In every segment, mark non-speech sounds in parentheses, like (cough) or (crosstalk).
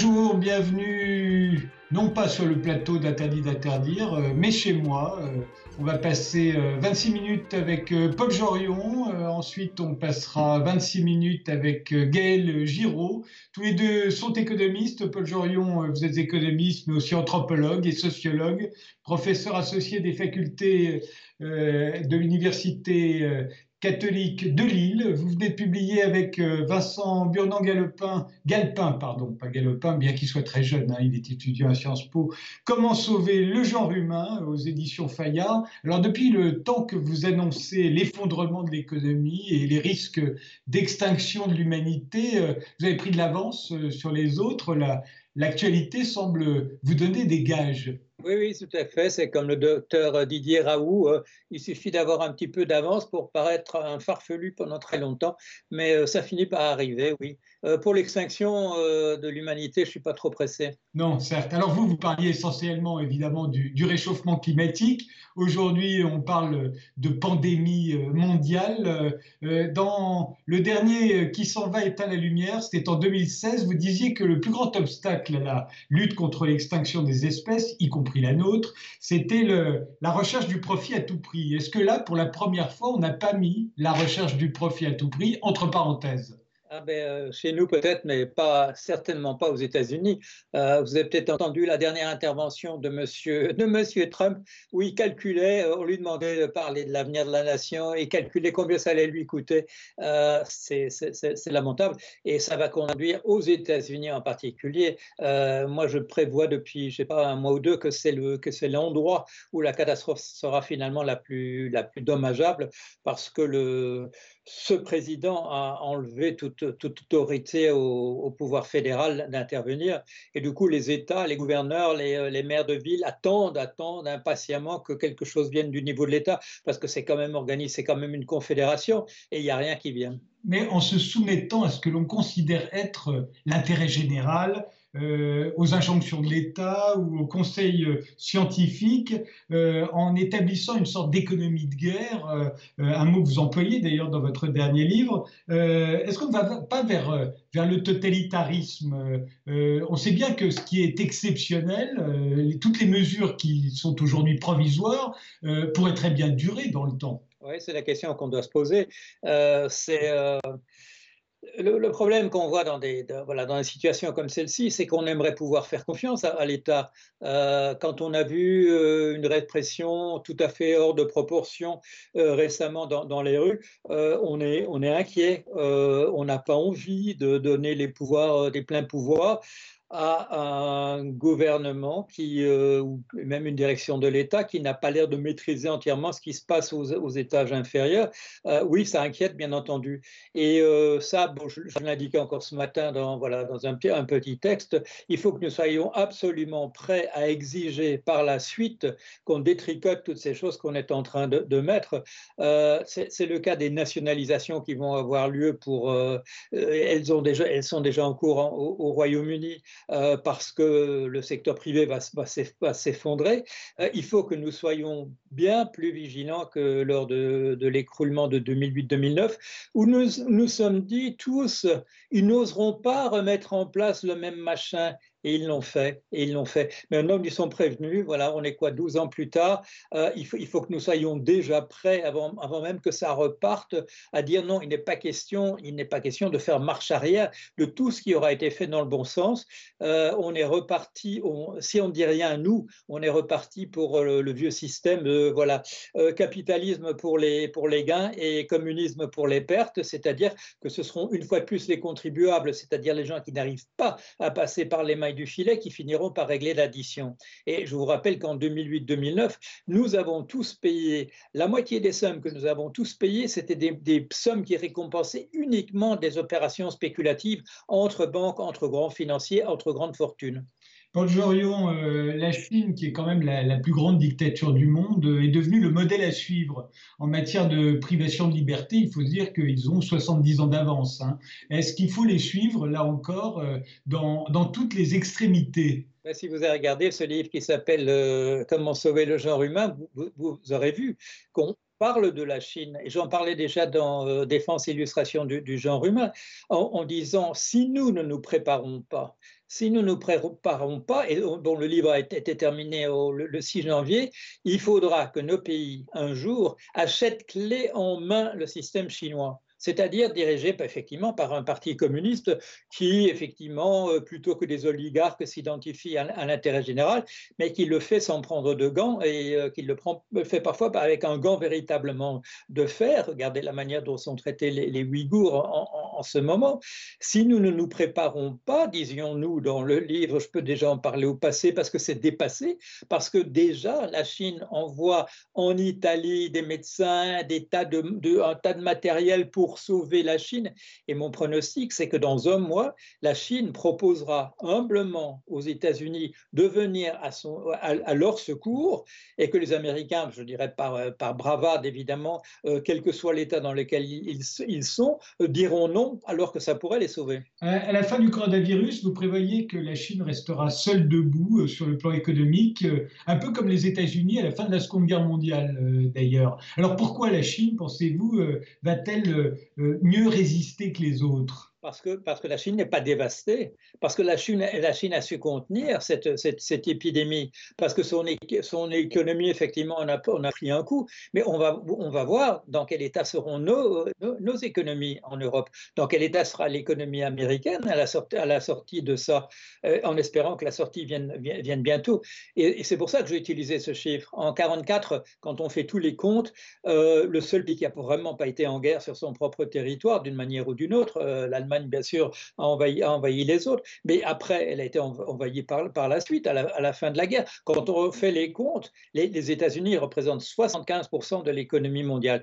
Bonjour, bienvenue non pas sur le plateau d'Interdit d'interdire, euh, mais chez moi. Euh, on va passer 26 euh, minutes avec Paul Jorion, ensuite on passera 26 minutes avec Gaël Giraud. Tous les deux sont économistes. Paul Jorion, vous êtes économiste, mais aussi anthropologue et sociologue, professeur associé des facultés de l'université catholique de Lille. Vous venez de publier avec euh, Vincent Burnand-Galopin, Galpin, pardon, pas Galopin, bien qu'il soit très jeune, hein, il est étudiant à Sciences Po, Comment sauver le genre humain aux éditions Fayard. Alors depuis le temps que vous annoncez l'effondrement de l'économie et les risques d'extinction de l'humanité, euh, vous avez pris de l'avance euh, sur les autres. L'actualité semble vous donner des gages. Oui, oui, tout à fait. C'est comme le docteur Didier Raoult. Euh, il suffit d'avoir un petit peu d'avance pour paraître un farfelu pendant très longtemps, mais euh, ça finit par arriver, oui. Euh, pour l'extinction de l'humanité, je ne suis pas trop pressé. Non, certes. Alors vous, vous parliez essentiellement, évidemment, du, réchauffement climatique. Aujourd'hui, on parle de pandémie mondiale. Dans le dernier Qui s'en va éteint la lumière, c'était en 2016, vous disiez que le plus grand obstacle à la lutte contre l'extinction des espèces, y compris la nôtre, c'était la recherche du profit à tout prix. Est-ce que là, pour la première fois, on n'a pas mis la recherche du profit à tout prix entre parenthèses? Ah ben, euh, chez nous peut-être, mais certainement pas aux États-Unis. Euh, vous avez peut-être entendu la dernière intervention de Monsieur Trump où il calculait, euh, on lui demandait de parler de l'avenir de la nation et calculait combien ça allait lui coûter. c'est lamentable et ça va conduire aux États-Unis en particulier. moi, je prévois depuis, je sais pas, un mois ou deux que c'est l'endroit où la catastrophe sera finalement la plus dommageable parce que le ce président a enlevé toute, autorité au, pouvoir fédéral d'intervenir. Et du coup, les États, les gouverneurs, les, les, maires de ville attendent, attendent impatiemment que quelque chose vienne du niveau de l'État, parce que c'est quand même organisé, c'est quand même une confédération, et il n'y a rien qui vient. Mais en se soumettant à ce que l'on considère être l'intérêt général, euh, aux injonctions de l'État ou au conseil euh, scientifique, euh, en établissant une sorte d'économie de guerre, un mot que vous employez d'ailleurs dans votre dernier livre. Est-ce qu'on ne va pas vers, vers le totalitarisme On sait bien que ce qui est exceptionnel, toutes les mesures qui sont aujourd'hui provisoires, pourraient très bien durer dans le temps. Oui, c'est la question qu'on doit se poser. c'est le, problème qu'on voit dans des, voilà, dans des situations comme celle-ci, c'est qu'on aimerait pouvoir faire confiance à, l'État. Euh, quand on a vu euh, une répression tout à fait hors de proportion euh, récemment dans, dans, les rues, on, est, on est inquiet. on n'a pas envie de donner les pouvoirs, des pleins pouvoirs à un gouvernement qui, euh, ou même une direction de l'État qui n'a pas l'air de maîtriser entièrement ce qui se passe aux, étages inférieurs. Euh, oui, ça inquiète, bien entendu. Et euh, ça, je, l'indiquais encore ce matin dans, voilà, dans un, petit texte, il faut que nous soyons absolument prêts à exiger par la suite qu'on détricote toutes ces choses qu'on est en train de, mettre. C'est le cas des nationalisations qui vont avoir lieu pour... elles, ont déjà, elles sont déjà en cours au Royaume-Uni. Euh, parce que le secteur privé va, s'effondrer, euh, il faut que nous soyons bien plus vigilants que lors de, l'écroulement de 2008-2009, où nous nous sommes dit tous, ils n'oseront pas remettre en place le même machin, et ils l'ont fait, et ils l'ont fait. Mais homme, ils sont prévenus, voilà, on est quoi, 12 ans plus tard, euh, il, faut, il faut que nous soyons déjà prêts, avant, avant même que ça reparte, à dire non, il n'est pas question, il n'est pas question de faire marche arrière de tout ce qui aura été fait dans le bon sens. Euh, on est reparti, si on ne dit rien, nous, on est reparti pour le, vieux système de, voilà, euh, capitalisme pour les, pour les gains et communisme pour les pertes, c'est-à-dire que ce seront une fois de plus les contribuables, c'est-à-dire les gens qui n'arrivent pas à passer par les mains du filet qui finiront par régler l'addition. Et je vous rappelle qu'en 2008-2009, nous avons tous payé, la moitié des sommes que nous avons tous payées, c'était des, sommes qui récompensaient uniquement des opérations spéculatives entre banques, entre grands financiers, entre grandes fortunes. Paul Jorion, euh, la Chine, qui est quand même la, plus grande dictature du monde, euh, est devenue le modèle à suivre en matière de privation de liberté. Il faut dire qu'ils ont 70 ans d'avance. Hein. Est-ce qu'il faut les suivre, là encore, euh, dans, toutes les extrémités? Ben, si vous avez regardé ce livre qui s'appelle Comment sauver le genre humain, vous, aurez vu qu'on parle de la Chine, et j'en parlais déjà dans Défense illustration du, genre humain, en, disant si nous ne nous préparons pas si nous ne nous préparons pas, et dont le livre a été terminé le 6 janvier, il faudra que nos pays, un jour, achètent clé en main le système chinois c'est-à-dire dirigé effectivement par un parti communiste qui, effectivement, euh, plutôt que des oligarques, s'identifie à, l'intérêt général, mais qui le fait sans prendre de gants et euh, qui le fait parfois avec un gant véritablement de fer. Regardez la manière dont sont traités les, Ouïghours en, ce moment. Si nous ne nous préparons pas, disions-nous dans le livre, je peux déjà en parler au passé parce que c'est dépassé, parce que déjà la Chine envoie en Italie des médecins, des tas de, un tas de matériel pour sauver la Chine. Et mon pronostic, c'est que dans un mois, la Chine proposera humblement aux États-Unis de venir à, son, à, leur secours et que les Américains, je dirais par, bravade évidemment, euh, quel que soit l'état dans lequel ils, ils sont, euh, diront non alors que ça pourrait les sauver. À la fin du coronavirus, vous prévoyez que la Chine restera seule debout euh, sur le plan économique, un peu comme les États-Unis à la fin de la Seconde Guerre mondiale d'ailleurs. Alors pourquoi la Chine, pensez-vous, va-t-elle euh, mieux résister que les autres? Parce que, parce que la Chine n'est pas dévastée, parce que la Chine, la Chine a su contenir cette, cette, cette épidémie, parce que son, son économie, effectivement, on a, on a pris un coup. Mais on va, on va voir dans quel état seront nos, nos, économies en Europe, dans quel état sera l'économie américaine à la, sortie, à la sortie de ça, euh, en espérant que la sortie vienne, vienne bientôt. Et, c'est pour ça que j'ai utilisé ce chiffre. En 1944, quand on fait tous les comptes, euh, le seul pays qui n'a vraiment pas été en guerre sur son propre territoire, d'une manière ou d'une autre, euh, bien sûr, a envahi, les autres, mais après, elle a été envahie par, par la suite, à la, fin de la guerre. Quand on fait les comptes, les, États-Unis représentent 75% de l'économie mondiale.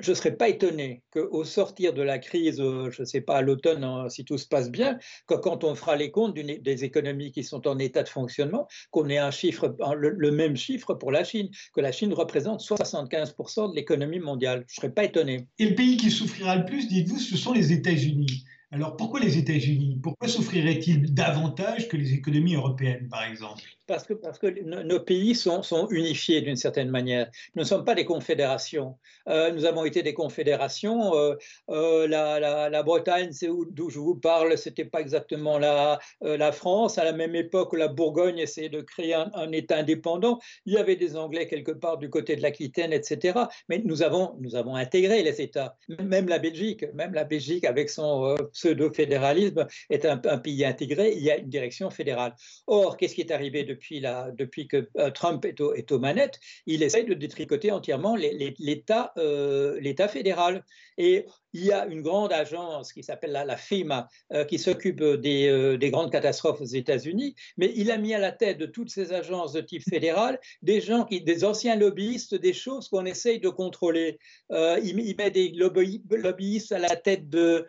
Je ne serais pas étonné qu'au sortir de la crise, euh, je ne sais pas, à l'automne, hein, si tout se passe bien, que quand on fera les comptes des économies qui sont en état de fonctionnement, qu'on ait un chiffre, le, même chiffre pour la Chine, que la Chine représente 75% de l'économie mondiale. Je ne serais pas étonné. Et le pays qui souffrira le plus, dites-vous, ce sont les États-Unis. Alors pourquoi les États-Unis? Pourquoi souffriraient-ils davantage que les économies européennes, par exemple? Parce que, nos pays sont, unifiés d'une certaine manière. Nous ne sommes pas des confédérations. Euh, nous avons été des confédérations. Euh, euh, la, Bretagne, c'est d'où je vous parle, ce n'était pas exactement la, France. À la même époque, la Bourgogne essayait de créer un, État indépendant. Il y avait des Anglais quelque part du côté de l'Aquitaine, etc. Mais nous avons intégré les États. Même la Belgique, même la Belgique avec son pseudo-fédéralisme est un, pays intégré. Il y a une direction fédérale. Or, qu'est-ce qui est arrivé depuis que euh, Trump est, est, aux manettes, il essaye de détricoter entièrement l'État euh, fédéral. Et il y a une grande agence qui s'appelle la, FEMA, euh, qui s'occupe des, euh, des, grandes catastrophes aux États-Unis, mais il a mis à la tête de toutes ces agences de type fédéral des gens, qui, des anciens lobbyistes, des choses qu'on essaye de contrôler. Euh, il, met des lobbyistes à la tête de,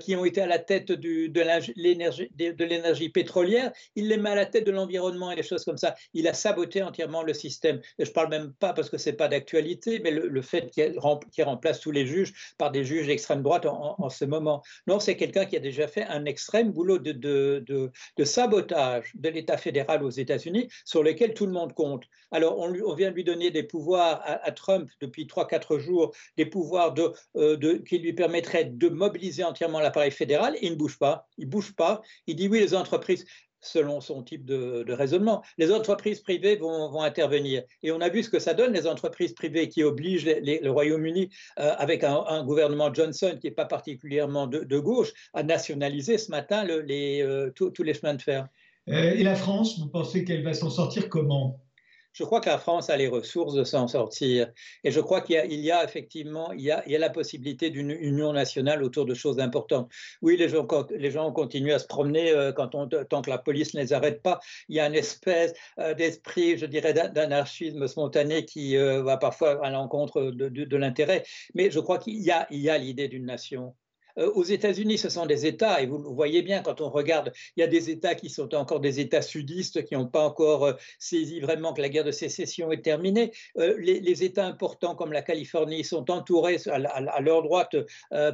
qui ont été à la tête du, de l'énergie pétrolière, il les met à la tête de l'environnement et des choses comme ça. Il a saboté entièrement le système. Et je ne parle même pas parce que ce n'est pas d'actualité, mais le, fait qu'il remplace tous les juges par des juges extrême droite en, ce moment. Non, c'est quelqu'un qui a déjà fait un extrême boulot de, de, sabotage de l'État fédéral aux États-Unis sur lequel tout le monde compte. Alors, on, on vient de lui donner des pouvoirs à, Trump depuis 3-4 jours, des pouvoirs euh, de, qui lui permettraient de mobiliser entièrement l'appareil fédéral. Il ne bouge pas. Il ne bouge pas. Il dit oui, les entreprises selon son type de, raisonnement. Les entreprises privées vont, intervenir. Et on a vu ce que ça donne, les entreprises privées qui obligent le Royaume-Uni, euh, avec un, gouvernement Johnson qui n'est pas particulièrement de, gauche, à nationaliser ce matin euh, tous les chemins de fer. Euh, et la France, vous pensez qu'elle va s'en sortir comment? Je crois que la France a les ressources de s'en sortir. Et je crois qu'il y, a effectivement il y a, la possibilité d'une union nationale autour de choses importantes. Oui, les gens, les gens continuent à se promener euh, quand on, tant que la police ne les arrête pas. Il y a une espèce euh, d'esprit, je dirais, d'anarchisme spontané qui euh, va parfois à l'encontre de, de l'intérêt. Mais je crois qu'il y a l'idée d'une nation. Euh, aux États-Unis, ce sont des États, et vous le voyez bien quand on regarde, il y a des États qui sont encore des États sudistes, qui n'ont pas encore euh, saisi vraiment que la guerre de sécession est terminée. Euh, les, États importants comme la Californie sont entourés à, leur droite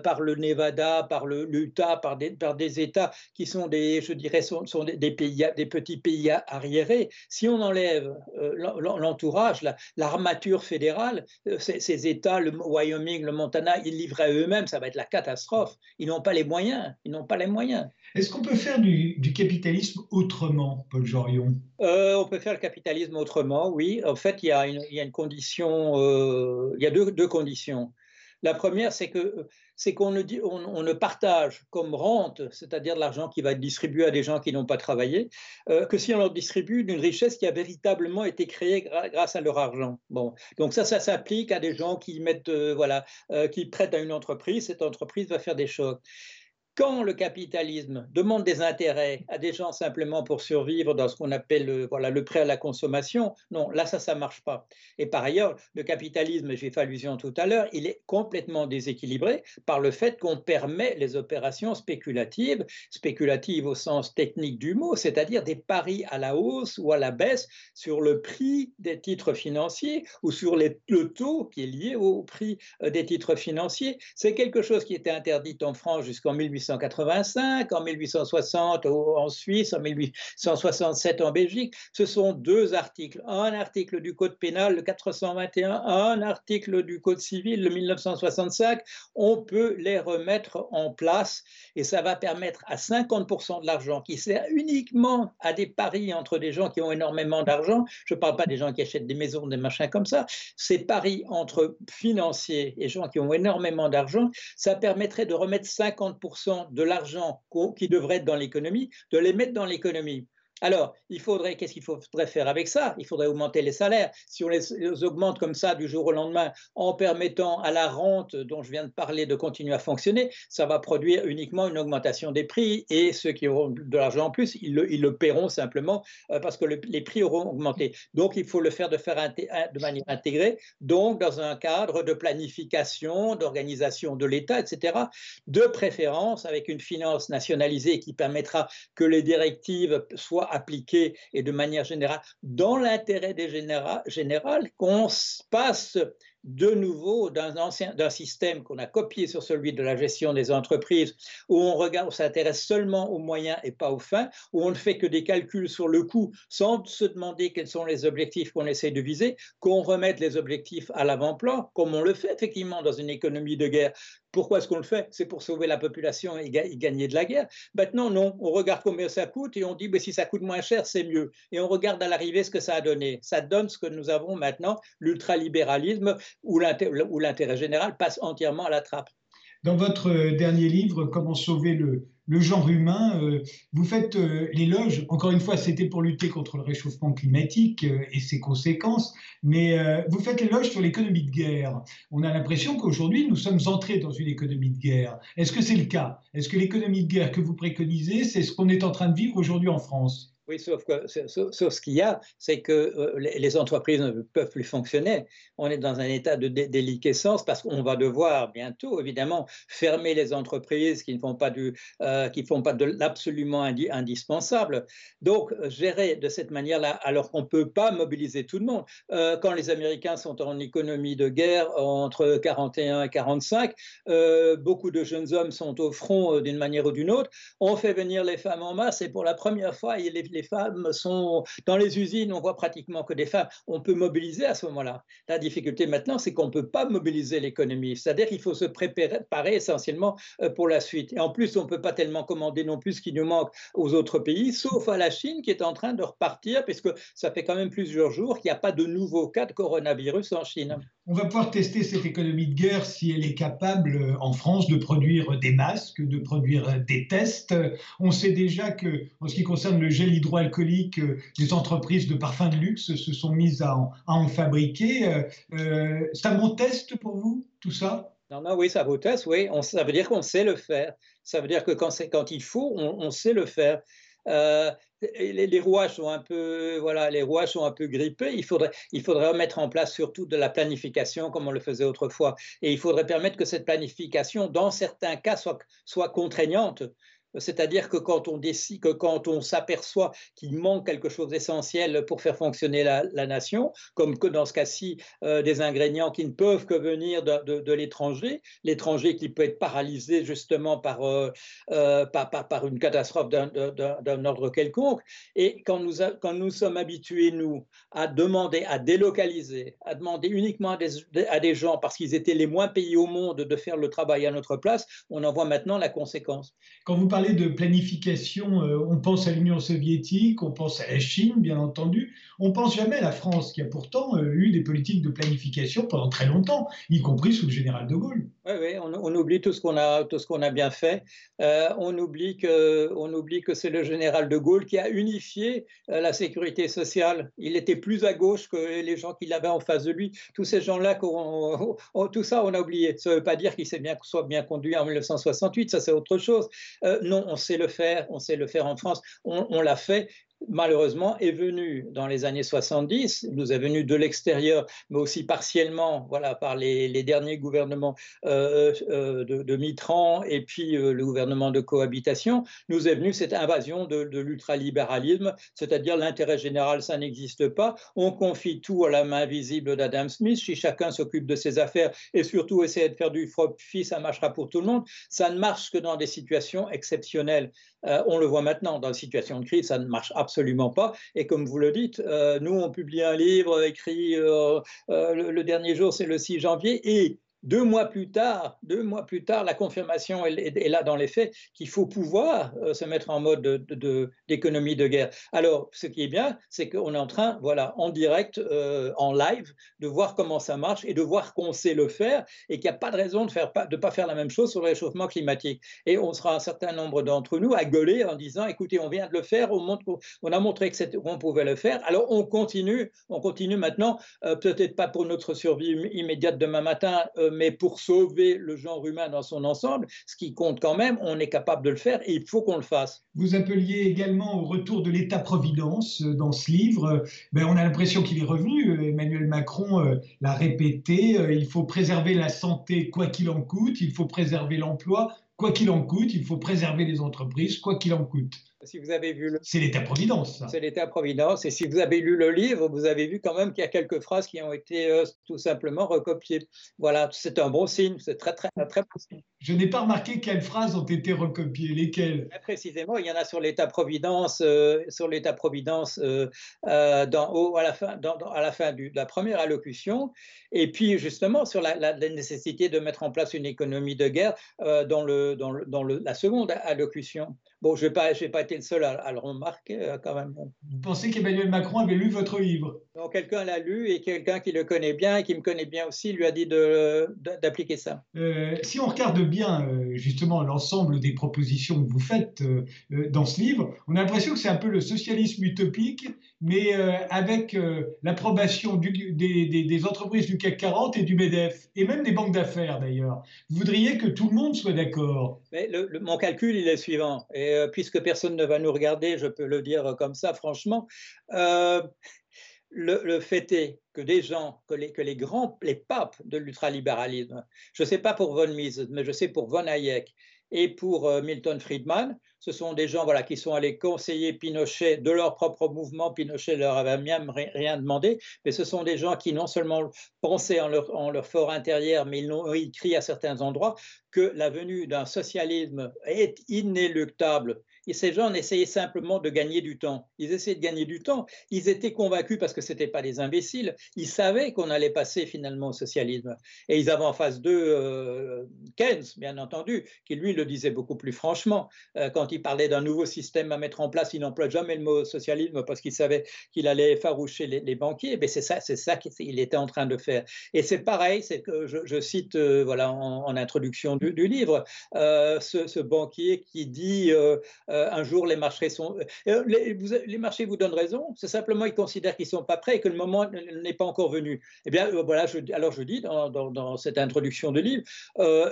par le Nevada, par l'Utah, par des, États qui sont des, je dirais, sont, des, pays, des petits pays arriérés. Si on enlève l'entourage, l'armature fédérale, ces, ces États, le Wyoming, le Montana, ils livrent à eux-mêmes, ça va être la catastrophe. Catastrophe. Ils n'ont pas les moyens. Ils n'ont pas les moyens. Est-ce qu'on peut faire du, capitalisme autrement, Paul Jorion? Euh, On peut faire le capitalisme autrement, oui. En fait, il y a une, condition, euh, il y a deux conditions. La première, c'est que c'est qu'on ne, partage comme rente, c'est-à-dire de l'argent qui va être distribué à des gens qui n'ont pas travaillé, euh, que si on leur distribue d'une richesse qui a véritablement été créée grâce à leur argent. Bon, donc ça, ça s'applique à des gens qui mettent, euh, voilà, euh, qui prêtent à une entreprise. Cette entreprise va faire des choses. Quand le capitalisme demande des intérêts à des gens simplement pour survivre dans ce qu'on appelle le, voilà, le prêt à la consommation, non, là, ça, ça ne marche pas. Et par ailleurs, le capitalisme, j'ai fait allusion tout à l'heure, il est complètement déséquilibré par le fait qu'on permet les opérations spéculatives, spéculatives au sens technique du mot, c'est-à-dire des paris à la hausse ou à la baisse sur le prix des titres financiers ou sur le taux qui est lié au prix euh, des titres financiers. C'est quelque chose qui était interdit en France jusqu'en 1800 1885, en 1860 en Suisse, en 1867 en Belgique. Ce sont deux articles. Un article du Code pénal, le 421, un article du Code civil, le 1965. On peut les remettre en place et ça va permettre à 50% de l'argent qui sert uniquement à des paris entre des gens qui ont énormément d'argent, je ne parle pas des gens qui achètent des maisons, des machins comme ça, ces paris entre financiers et gens qui ont énormément d'argent, ça permettrait de remettre 50% de l'argent qui devrait être dans l'économie, de les mettre dans l'économie. Alors, il faudrait, qu'est-ce qu'il faudrait faire avec ça? Il faudrait augmenter les salaires. Si on les, augmente comme ça du jour au lendemain, en permettant à la rente dont je viens de parler de continuer à fonctionner, ça va produire uniquement une augmentation des prix et ceux qui auront de l'argent en plus, ils le, paieront simplement euh, parce que les prix auront augmenté. Donc, il faut le de, faire de manière intégrée, donc dans un cadre de planification, d'organisation de l'État, etc., de préférence avec une finance nationalisée qui permettra que les directives soient appliquée et de manière générale dans l'intérêt des général, qu'on passe de nouveau d'un système qu'on a copié sur celui de la gestion des entreprises où on regarde, on s'intéresse seulement aux moyens et pas aux fins, où on ne fait que des calculs sur le coût sans se demander quels sont les objectifs qu'on essaie de viser, qu'on remette les objectifs à l'avant-plan, comme on le fait effectivement dans une économie de guerre. Pourquoi est-ce qu'on le fait? C'est pour sauver la population et, gagner de la guerre. Maintenant, non, on regarde combien ça coûte et on dit ben, si ça coûte moins cher, c'est mieux. Et on regarde à l'arrivée ce que ça a donné. Ça donne ce que nous avons maintenant, l'ultralibéralisme où l'intérêt général passe entièrement à la trappe. Dans votre euh, dernier livre, Comment sauver le, genre humain, euh, vous faites euh, l'éloge, encore une fois, c'était pour lutter contre le réchauffement climatique et ses conséquences, mais vous faites l'éloge sur l'économie de guerre. On a l'impression qu'aujourd'hui, nous sommes entrés dans une économie de guerre. Est-ce que c'est le cas? Est-ce que l'économie de guerre que vous préconisez, c'est ce qu'on est en train de vivre aujourd'hui en France? Oui, sauf que ce qu'il y a, c'est que euh, les entreprises ne peuvent plus fonctionner. On est dans un état de déliquescence parce qu'on va devoir bientôt, évidemment, fermer les entreprises qui ne font pas du, euh, qui font pas de l'absolument indispensable. Donc, gérer de cette manière-là, alors qu'on ne peut pas mobiliser tout le monde. Euh, quand les Américains sont en économie de guerre entre 41 et 45, beaucoup de jeunes hommes sont au front d'une manière ou d'une autre. On fait venir les femmes en masse et pour la première fois, les les femmes sont dans les usines, on voit pratiquement que des femmes. On peut mobiliser à ce moment-là. La difficulté maintenant, c'est qu'on ne peut pas mobiliser l'économie. C'est-à-dire qu'il faut se préparer essentiellement euh, pour la suite. Et en plus, on ne peut pas tellement commander non plus ce qui nous manque aux autres pays, sauf à la Chine qui est en train de repartir, puisque ça fait quand même plusieurs jours qu'il n'y a pas de nouveau cas de coronavirus en Chine. On va pouvoir tester cette économie de guerre si elle est capable euh, en France de produire des masques, de produire euh, des tests. On sait déjà que, en ce qui concerne le gel hydroalcoolique, euh, les entreprises de parfums de luxe se sont mises à en, fabriquer. Euh, euh, c'est un bon test pour vous, tout ça? Non, non, oui, ça vaut test, oui. ça veut dire qu'on sait le faire. Ça veut dire que quand, quand il faut, on, sait le faire. les, rouages sont un peu, voilà, les rouages sont un peu grippés. Il faudrait, il faudrait mettre en place surtout de la planification comme on le faisait autrefois. Et il faudrait permettre que cette planification, dans certains cas, soit, soit contraignante. C'est-à-dire que quand on décide, que quand on s'aperçoit qu'il manque quelque chose d'essentiel pour faire fonctionner la, nation, comme dans ce cas-ci, euh, des ingrédients qui ne peuvent que venir de, l'étranger, l'étranger qui peut être paralysé justement par, euh, euh, par, par, une catastrophe d'un ordre quelconque. Et quand nous, quand nous sommes habitués, nous, à demander, à délocaliser, à demander uniquement à des, à des gens, parce qu'ils étaient les moins payés au monde, de faire le travail à notre place, on en voit maintenant la conséquence. De planification, euh, on pense à l'Union soviétique, on pense à la Chine, bien entendu. On pense jamais à la France, qui a pourtant euh, eu des politiques de planification pendant très longtemps, y compris sous le général de Gaulle. Oui, oui on, oublie tout ce qu'on a, tout ce qu'on a bien fait. Euh, on oublie que, oublie que c'est le général de Gaulle qui a unifié la sécurité sociale. Il était plus à gauche que les gens qu'il avait en face de lui. Tous ces gens-là, tout ça, on a oublié. Ça ne veut pas dire qu'il s'est bien, soit bien conduit en 1968, ça c'est autre chose. Non, on sait le faire, on sait le faire en France, on l'a fait, malheureusement, est venu dans les années 70, nous est venu de l'extérieur, mais aussi partiellement voilà, par les, derniers gouvernements euh, euh, de, Mitran et puis euh, le gouvernement de cohabitation, nous est venu cette invasion de, l'ultralibéralisme, c'est-à-dire l'intérêt général, ça n'existe pas, on confie tout à la main visible d'Adam Smith, si chacun s'occupe de ses affaires et surtout essaie de faire du profit, ça marchera pour tout le monde, ça ne marche que dans des situations exceptionnelles. On le voit maintenant, dans une situation de crise, ça ne marche absolument pas. Et comme vous le dites, euh, nous, on publie un livre écrit euh, euh, le, dernier jour, c'est le 6 janvier, et deux mois plus tard, deux mois plus tard, la confirmation est, là dans les faits qu'il faut pouvoir euh, se mettre en mode d'économie de, guerre. Alors, ce qui est bien, c'est qu'on est en train, voilà, en direct, euh, en live, de voir comment ça marche et de voir qu'on sait le faire et qu'il n'y a pas de raison de ne pas faire la même chose sur le réchauffement climatique. Et on sera un certain nombre d'entre nous à gueuler en disant, écoutez, on vient de le faire, on a montré qu'on pouvait le faire, alors on continue, on continue maintenant, euh, peut-être pas pour notre survie immédiate demain matin mais pour sauver le genre humain dans son ensemble, ce qui compte quand même, on est capable de le faire et il faut qu'on le fasse. Vous appeliez également au retour de l'État-providence euh, dans ce livre. Ben, on a l'impression qu'il est revenu. Euh, Emmanuel Macron euh, l'a répété, il faut préserver la santé quoi qu'il en coûte, il faut préserver l'emploi quoi qu'il en coûte, il faut préserver les entreprises quoi qu'il en coûte. Si vous avez vu C'est l'État-providence. C'est l'État-providence. Et si vous avez lu le livre, vous avez vu quand même qu'il y a quelques phrases qui ont été euh, tout simplement recopiées. Voilà, c'est un bon signe. C'est très, très, très bon signe. Je n'ai pas remarqué quelles phrases ont été recopiées. Lesquelles? Précisément, il y en a sur l'État-providence, euh, sur l'État-providence euh, à la fin, à la fin de la première allocution. Et puis, justement, sur la, la, nécessité de mettre en place une économie de guerre dans, le, dans, le, dans le, la seconde allocution. Bon, je n'ai pas, pas été le seul à, le remarquer euh, quand même. Vous pensez qu'Emmanuel Macron avait lu votre livre? Quelqu'un l'a lu et quelqu'un qui le connaît bien et qui me connaît bien aussi lui a dit d'appliquer ça. Euh, si on regarde bien euh, justement l'ensemble des propositions que vous faites dans ce livre, on a l'impression que c'est un peu le socialisme utopique, mais avec l'approbation des, des, entreprises du CAC 40 et du MEDEF, et même des banques d'affaires d'ailleurs. Vous voudriez que tout le monde soit d'accord? Mon calcul, il est suivant. Et puisque personne ne va nous regarder, je peux le dire comme ça, franchement. Euh, le, fait est que des gens, que les, que grands, les papes de l'ultralibéralisme, je ne sais pas pour von Mises, mais je sais pour von Hayek et pour euh, Milton Friedman, ce sont des gens voilà, qui sont allés conseiller Pinochet de leur propre mouvement. Pinochet leur avait même rien demandé, mais ce sont des gens qui non seulement pensaient en leur, en leur fort intérieur, mais ils l'ont écrit à certains endroits, que la venue d'un socialisme est inéluctable et ces gens essayaient simplement de gagner du temps. Ils essayaient de gagner du temps. Ils étaient convaincus parce que ce n'étaient pas des imbéciles. Ils savaient qu'on allait passer finalement au socialisme. Et ils avaient en face d'eux euh, Keynes, bien entendu, qui lui le disait beaucoup plus franchement. Euh, quand il parlait d'un nouveau système à mettre en place, il n'emploie jamais le mot socialisme parce qu'il savait qu'il allait effaroucher les, banquiers. Mais c'est ça, c'est ça qu'il était en train de faire. Et c'est pareil, c'est que je, cite euh, voilà en, introduction du, livre ce, banquier qui dit un jour les marchés sont. Les, les, marchés vous donnent raison, c'est simplement ils considèrent qu'ils ne sont pas prêts et que le moment n'est pas encore venu. Eh bien, euh, voilà, alors je dis dans, dans, cette introduction de livre,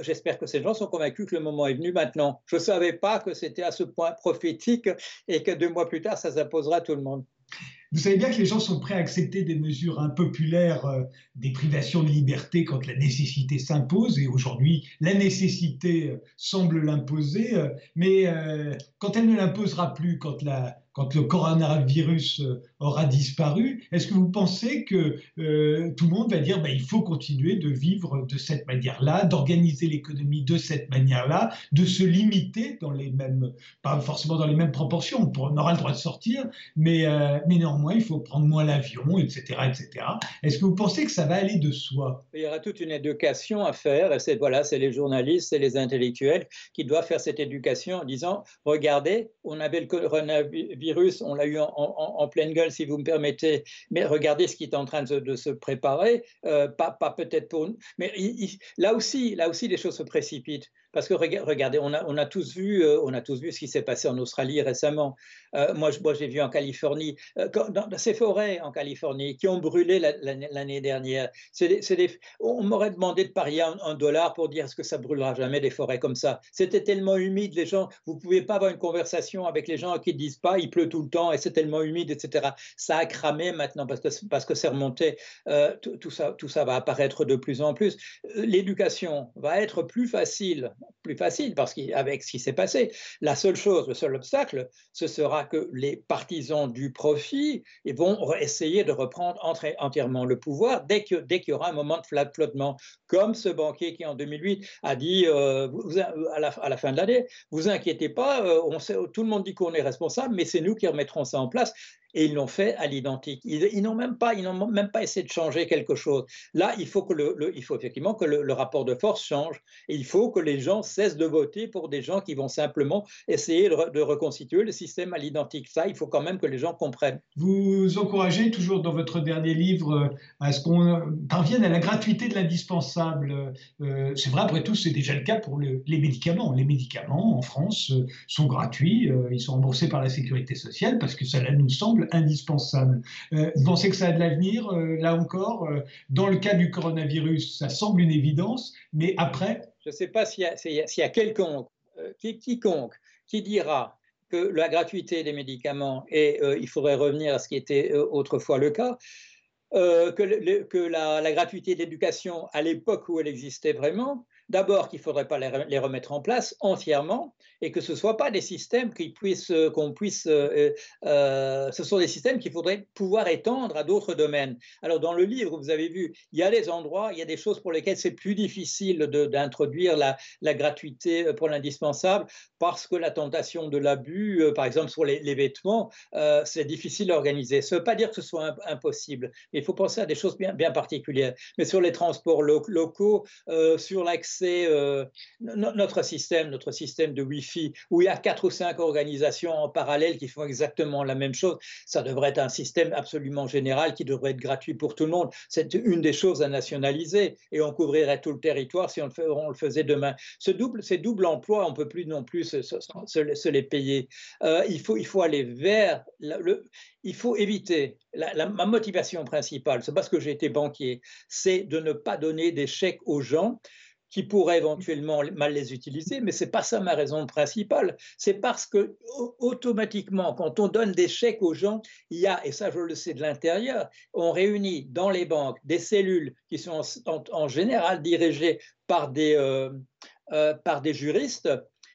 j'espère que ces gens sont convaincus que le moment est venu maintenant. Je ne savais pas que c'était à ce point prophétique et que deux mois plus tard, ça s'imposera à tout le monde. Vous savez bien que les gens sont prêts à accepter des mesures impopulaires, euh, des privations de liberté quand la nécessité s'impose, et aujourd'hui la nécessité euh, semble l'imposer, euh, mais quand elle ne l'imposera plus, quand le coronavirus aura disparu, est-ce que vous pensez que tout le monde va dire ben, il faut continuer de vivre de cette manière-là, d'organiser l'économie de cette manière-là, de se limiter dans les mêmes, pas forcément dans les mêmes proportions, on aura le droit de sortir, mais, euh, néanmoins il faut prendre moins l'avion, etc., etc. Est-ce que vous pensez que ça va aller de soi? Il y aura toute une éducation à faire, c'est voilà, c'est les journalistes, c'est les intellectuels qui doivent faire cette éducation en disant regardez, on avait le coronavirus on l'a eu en, pleine gueule, si vous me permettez, mais regardez ce qui est en train de, se préparer, euh, pas, peut-être pour nous, mais là aussi, là aussi, les choses se précipitent. Parce que regardez, on a, tous vu, euh, on a tous vu ce qui s'est passé en Australie récemment. Euh, moi, j'ai vu en Californie, euh, dans, ces forêts en Californie qui ont brûlé l'année dernière. on m'aurait demandé de parier un, dollar pour dire est-ce que ça brûlera jamais des forêts comme ça. C'était tellement humide, les gens, vous ne pouvez pas avoir une conversation avec les gens qui ne disent pas il pleut tout le temps et c'est tellement humide, etc. Ça a cramé maintenant parce que parce que c'est remonté. tout, ça, tout ça va apparaître de plus en plus. L'éducation va être plus facile plus facile parce qu'avec ce qui s'est passé, la seule chose, le seul obstacle, ce sera que les partisans du profit vont essayer de reprendre entièrement le pouvoir dès qu'il dès y aura un moment de flottement, comme ce banquier qui en 2008 a dit euh, à, la, fin de l'année, vous inquiétez pas, euh, tout le monde dit qu'on est responsable, mais c'est nous qui remettrons ça en place et ils l'ont fait à l'identique. Ils, n'ont même pas, ils n'ont même pas essayé de changer quelque chose. Là, il faut que le, il faut effectivement que le, rapport de force change. Il faut que les gens cessent de voter pour des gens qui vont simplement essayer de, reconstituer le système à l'identique. Ça, il faut quand même que les gens comprennent. Vous encouragez toujours dans votre dernier livre euh, à ce qu'on parvienne à la gratuité de l'indispensable. Euh, c'est vrai, après tout, c'est déjà le cas pour les médicaments. Les médicaments en France euh, sont gratuits, ils sont remboursés par la sécurité sociale parce que cela nous semble indispensable. Euh, vous pensez que ça a de l'avenir euh, Là encore, euh, dans le cas du coronavirus, ça semble une évidence, mais après? Je ne sais pas s'il y a, quelconque, quiconque qui dira que la gratuité des médicaments, et il faudrait revenir à ce qui était autrefois le cas, que, la, la, gratuité de l'éducation à l'époque où elle existait vraiment, D'abord qu'il ne faudrait pas les remettre en place entièrement et que ce ne soient pas des systèmes euh, qu'on puisse, euh, euh, ce sont des systèmes qu'il faudrait pouvoir étendre à d'autres domaines. Alors dans le livre, vous avez vu, il y a des endroits, il y a des choses pour lesquelles c'est plus difficile d'introduire la, gratuité pour l'indispensable parce que la tentation de l'abus, par exemple sur les, vêtements, c'est difficile à organiser. Ça ne veut pas dire que ce soit impossible, il faut penser à des choses bien particulières. Mais sur les transports locaux, sur l'accès c'est euh, notre système, notre système de Wi-Fi, où il y a quatre ou cinq organisations en parallèle qui font exactement la même chose. Ça devrait être un système absolument général qui devrait être gratuit pour tout le monde. C'est une des choses à nationaliser et on couvrirait tout le territoire si on le, faisait demain. Ce double, ces doubles emplois, on ne peut plus non plus se, les payer. Euh, il, faut, aller vers il faut éviter, ma motivation principale, c'est parce que j'ai été banquier, c'est de ne pas donner des chèques aux gens qui pourraient éventuellement mal les utiliser, mais ce n'est pas ça ma raison principale. C'est parce que automatiquement, quand on donne des chèques aux gens, il y a, et ça je le sais de l'intérieur, on réunit dans les banques des cellules qui sont en, général dirigées par des, euh, euh, par des juristes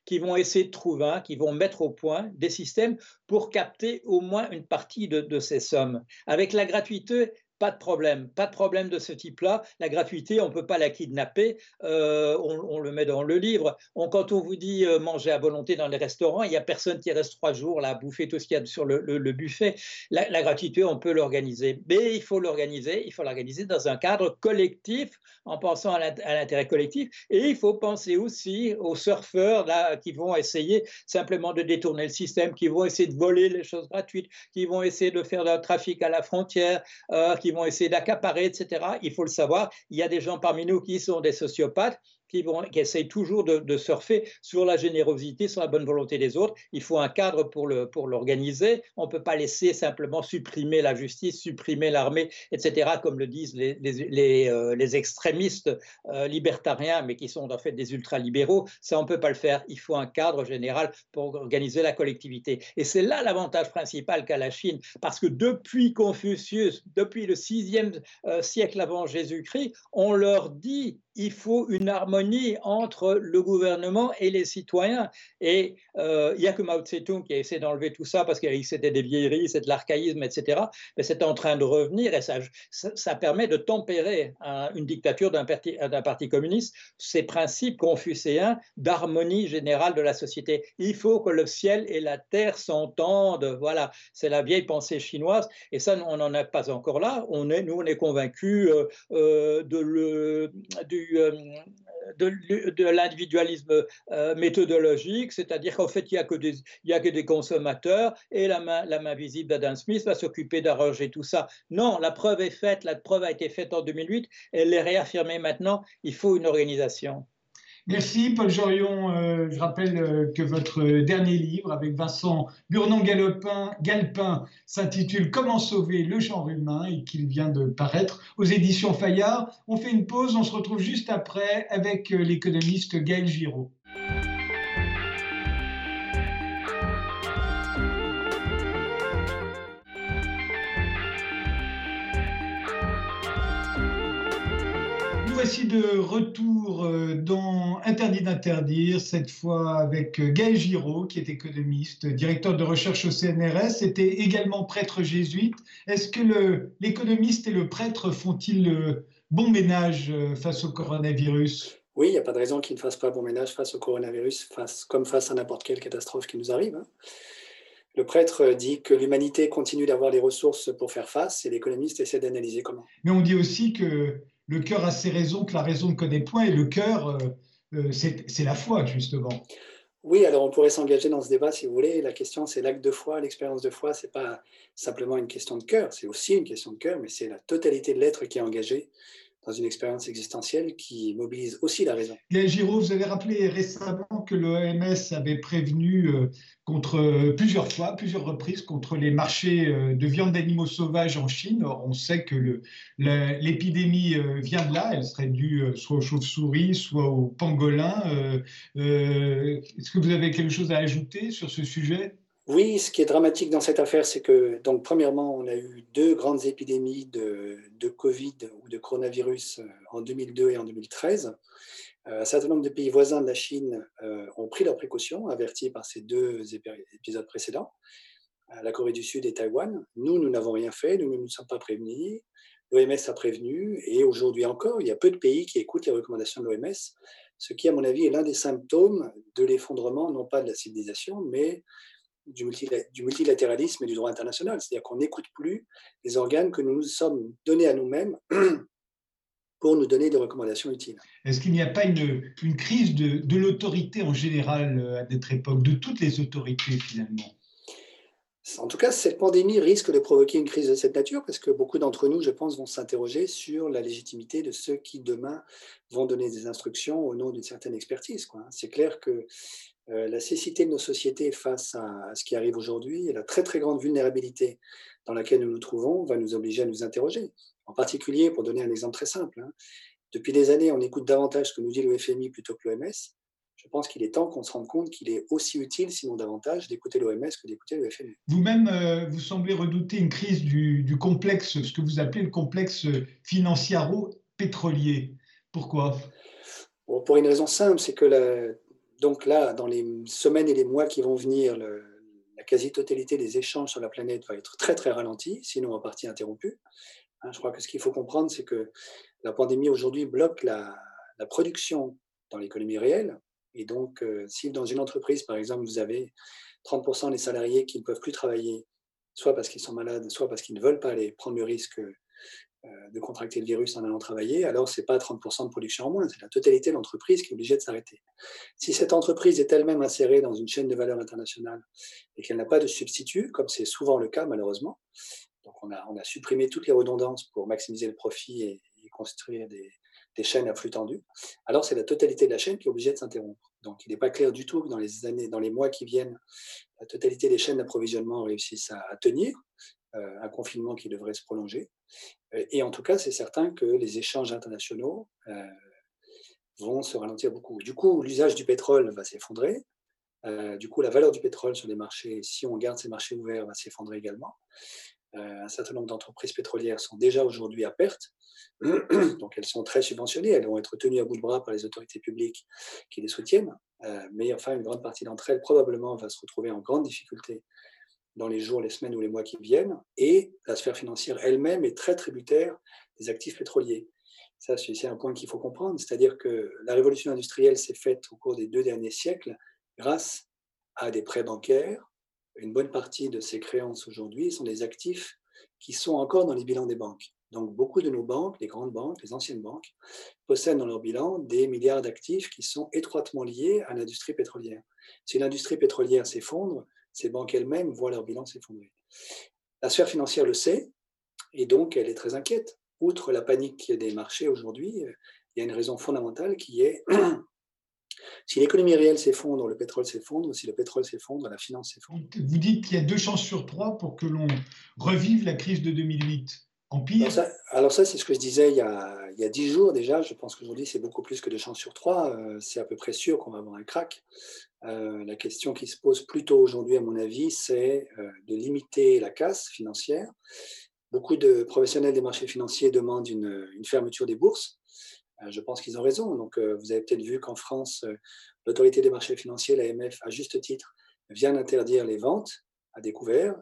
qui vont essayer de trouver, qui vont mettre au point des systèmes pour capter au moins une partie de, de ces sommes. Avec la gratuité, pas de problème, pas de problème de ce type-là. La gratuité, on ne peut pas la kidnapper, euh, on, le met dans le livre. quand on vous dit euh, manger à volonté dans les restaurants, il n'y a personne qui reste trois jours là à bouffer tout ce qu'il y a sur le, buffet. La, gratuité, on peut l'organiser, mais il faut l'organiser, il faut l'organiser dans un cadre collectif, en pensant à l'intérêt collectif. Et il faut penser aussi aux surfeurs là, qui vont essayer simplement de détourner le système, qui vont essayer de voler les choses gratuites, qui vont essayer de faire le trafic à la frontière, euh, qui vont essayer d'accaparer, etc. Il faut le savoir. Il y a des gens parmi nous qui sont des sociopathes qui, essayent toujours de, surfer sur la générosité, sur la bonne volonté des autres. Il faut un cadre pour l'organiser. On ne peut pas laisser simplement supprimer la justice, supprimer l'armée, etc., comme le disent les, euh, extrémistes euh, libertariens, mais qui sont en fait des ultralibéraux. Ça, on ne peut pas le faire. Il faut un cadre général pour organiser la collectivité. Et c'est là l'avantage principal qu'a la Chine, parce que depuis Confucius, depuis le 6e euh, siècle avant Jésus-Christ, on leur dit il faut une harmonie entre le gouvernement et les citoyens. Et euh, il n'y a que Mao Tse-tung qui a essayé d'enlever tout ça parce que c'était des vieilleries, c'est de l'archaïsme, etc. Mais c'est en train de revenir et ça, permet de tempérer une dictature d'un parti, parti, communiste, ces principes confucéens d'harmonie générale de la société. Il faut que le ciel et la terre s'entendent. Voilà, c'est la vieille pensée chinoise. Et ça, on n'en est pas encore là. On est, nous, on est convaincus euh, euh, de le, du euh, de, l'individualisme euh, méthodologique, c'est-à-dire qu'en fait, il n'y a, que des, consommateurs et la main, la main visible d'Adam Smith va s'occuper d'arranger tout ça. Non, la preuve est faite, la preuve a été faite en 2008, elle est réaffirmée maintenant, il faut une organisation. Merci Paul Jorion. Euh, je rappelle euh, que votre dernier livre avec Vincent Burnon-Galpin s'intitule Comment sauver le genre humain et qu'il vient de paraître aux éditions Fayard. On fait une pause, on se retrouve juste après avec euh, l'économiste Gaël Giraud. Voici de retour euh, dans Interdit d'interdire, cette fois avec euh, Gaël Giraud, qui est économiste, directeur de recherche au CNRS, était également prêtre jésuite. Est-ce que l'économiste et le prêtre font-ils bon ménage euh, face au coronavirus? Oui, il n'y a pas de raison qu'ils ne fassent pas bon ménage face au coronavirus, face, comme face à n'importe quelle catastrophe qui nous arrive. Hein. Le prêtre dit que l'humanité continue d'avoir les ressources pour faire face et l'économiste essaie d'analyser comment. Mais on dit aussi que le cœur a ses raisons que la raison ne connaît point, et le cœur, euh, euh, c'est la foi, justement. Oui, alors on pourrait s'engager dans ce débat si vous voulez. La question, c'est l'acte de foi, l'expérience de foi, c'est pas simplement une question de cœur, c'est aussi une question de cœur, mais c'est la totalité de l'être qui est engagé dans une expérience existentielle qui mobilise aussi la raison. Giraud, vous avez rappelé récemment que l'OMS avait prévenu euh, contre euh, plusieurs fois, plusieurs reprises, contre les marchés euh, de viande d'animaux sauvages en Chine. On sait que l'épidémie vient de là, elle serait due soit aux chauves-souris, soit aux pangolins. Est-ce que vous avez quelque chose à ajouter sur ce sujet? Oui, ce qui est dramatique dans cette affaire, c'est que, donc, premièrement, on a eu deux grandes épidémies de, Covid ou de coronavirus euh, en 2002 et en 2013. Euh, un certain nombre de pays voisins de la Chine euh, ont pris leurs précautions, avertis par ces deux épisodes précédents, la Corée du Sud et Taïwan. Nous, nous n'avons rien fait, nous ne nous sommes pas prévenus. L'OMS a prévenu, et aujourd'hui encore, il y a peu de pays qui écoutent les recommandations de l'OMS, ce qui, à mon avis, est l'un des symptômes de l'effondrement, non pas de la civilisation, mais du, multilatéralisme et du droit international. C'est-à-dire qu'on n'écoute plus les organes que nous nous sommes donnés à nous-mêmes (clears throat) pour nous donner des recommandations utiles. Est-ce qu'il n'y a pas une, une crise de, l'autorité en général euh, à notre époque, de toutes les autorités finalement? En tout cas, cette pandémie risque de provoquer une crise de cette nature parce que beaucoup d'entre nous, je pense, vont s'interroger sur la légitimité de ceux qui, demain, vont donner des instructions au nom d'une certaine expertise. C'est clair que euh, la cécité de nos sociétés face à, ce qui arrive aujourd'hui et la très très grande vulnérabilité dans laquelle nous nous trouvons va nous obliger à nous interroger. En particulier, pour donner un exemple très simple, hein, depuis des années, on écoute davantage ce que nous dit le FMI plutôt que l'OMS. Je pense qu'il est temps qu'on se rende compte qu'il est aussi utile, sinon davantage, d'écouter l'OMS que d'écouter le FMI. Vous-même, euh, vous semblez redouter une crise du, du, complexe, ce que vous appelez le complexe financiero-pétrolier. Pourquoi? Pour une raison simple, c'est que la, donc là, dans les semaines et les mois qui vont venir, la quasi-totalité des échanges sur la planète va être très très ralentie, sinon en partie interrompue. Hein, je crois que ce qu'il faut comprendre, c'est que la pandémie aujourd'hui bloque la, production dans l'économie réelle. Et donc, euh, si dans une entreprise, par exemple, vous avez 30% des salariés qui ne peuvent plus travailler, soit parce qu'ils sont malades, soit parce qu'ils ne veulent pas aller prendre le risque euh, de contracter le virus en allant travailler, alors ce n'est pas 30% de production en moins, c'est la totalité de l'entreprise qui est obligée de s'arrêter. Si cette entreprise est elle-même insérée dans une chaîne de valeur internationale et qu'elle n'a pas de substitut, comme c'est souvent le cas malheureusement, donc on a, on a supprimé toutes les redondances pour maximiser le profit et, construire des, des chaînes à flux tendu, alors c'est la totalité de la chaîne qui est obligée de s'interrompre. Donc il n'est pas clair du tout que dans les années, dans les mois qui viennent, la totalité des chaînes d'approvisionnement réussissent à, tenir euh, un confinement qui devrait se prolonger. Et en tout cas, c'est certain que les échanges internationaux euh, vont se ralentir beaucoup. Du coup, l'usage du pétrole va s'effondrer. Euh, du coup, la valeur du pétrole sur les marchés, si on garde ces marchés ouverts, va s'effondrer également. Un certain nombre d'entreprises pétrolières sont déjà aujourd'hui à perte. (clears throat) Donc elles sont très subventionnées, elles vont être tenues à bout de bras par les autorités publiques qui les soutiennent, euh, mais enfin une grande partie d'entre elles probablement va se retrouver en grande difficulté dans les jours, les semaines ou les mois qui viennent, et la sphère financière elle-même est très tributaire des actifs pétroliers. Ça, c'est un point qu'il faut comprendre, c'est-à-dire que la révolution industrielle s'est faite au cours des deux derniers siècles grâce à des prêts bancaires. Une bonne partie de ces créances aujourd'hui sont des actifs qui sont encore dans les bilans des banques. Donc, beaucoup de nos banques, les grandes banques, les anciennes banques, possèdent dans leur bilan des milliards d'actifs qui sont étroitement liés à l'industrie pétrolière. Si l'industrie pétrolière s'effondre, ces banques elles-mêmes voient leur bilan s'effondrer. La sphère financière le sait, et donc elle est très inquiète. Outre la panique des marchés aujourd'hui, il y a une raison fondamentale qui est (clears throat) si l'économie réelle s'effondre, le pétrole s'effondre. Si le pétrole s'effondre, la finance s'effondre. Vous dites qu'il y a deux chances sur trois pour que l'on revive la crise de 2008. Alors ça, c'est ce que je disais il y a dix jours déjà. Je pense qu'aujourd'hui, c'est beaucoup plus que deux chances sur trois. Euh, c'est à peu près sûr qu'on va avoir un crack. Euh, la question qui se pose plutôt aujourd'hui, à mon avis, c'est euh, de limiter la casse financière. Beaucoup de professionnels des marchés financiers demandent une, fermeture des bourses. Je pense qu'ils ont raison. Donc, vous avez peut-être vu qu'en France, l'autorité des marchés financiers, l'AMF, à juste titre, vient d'interdire les ventes à découvert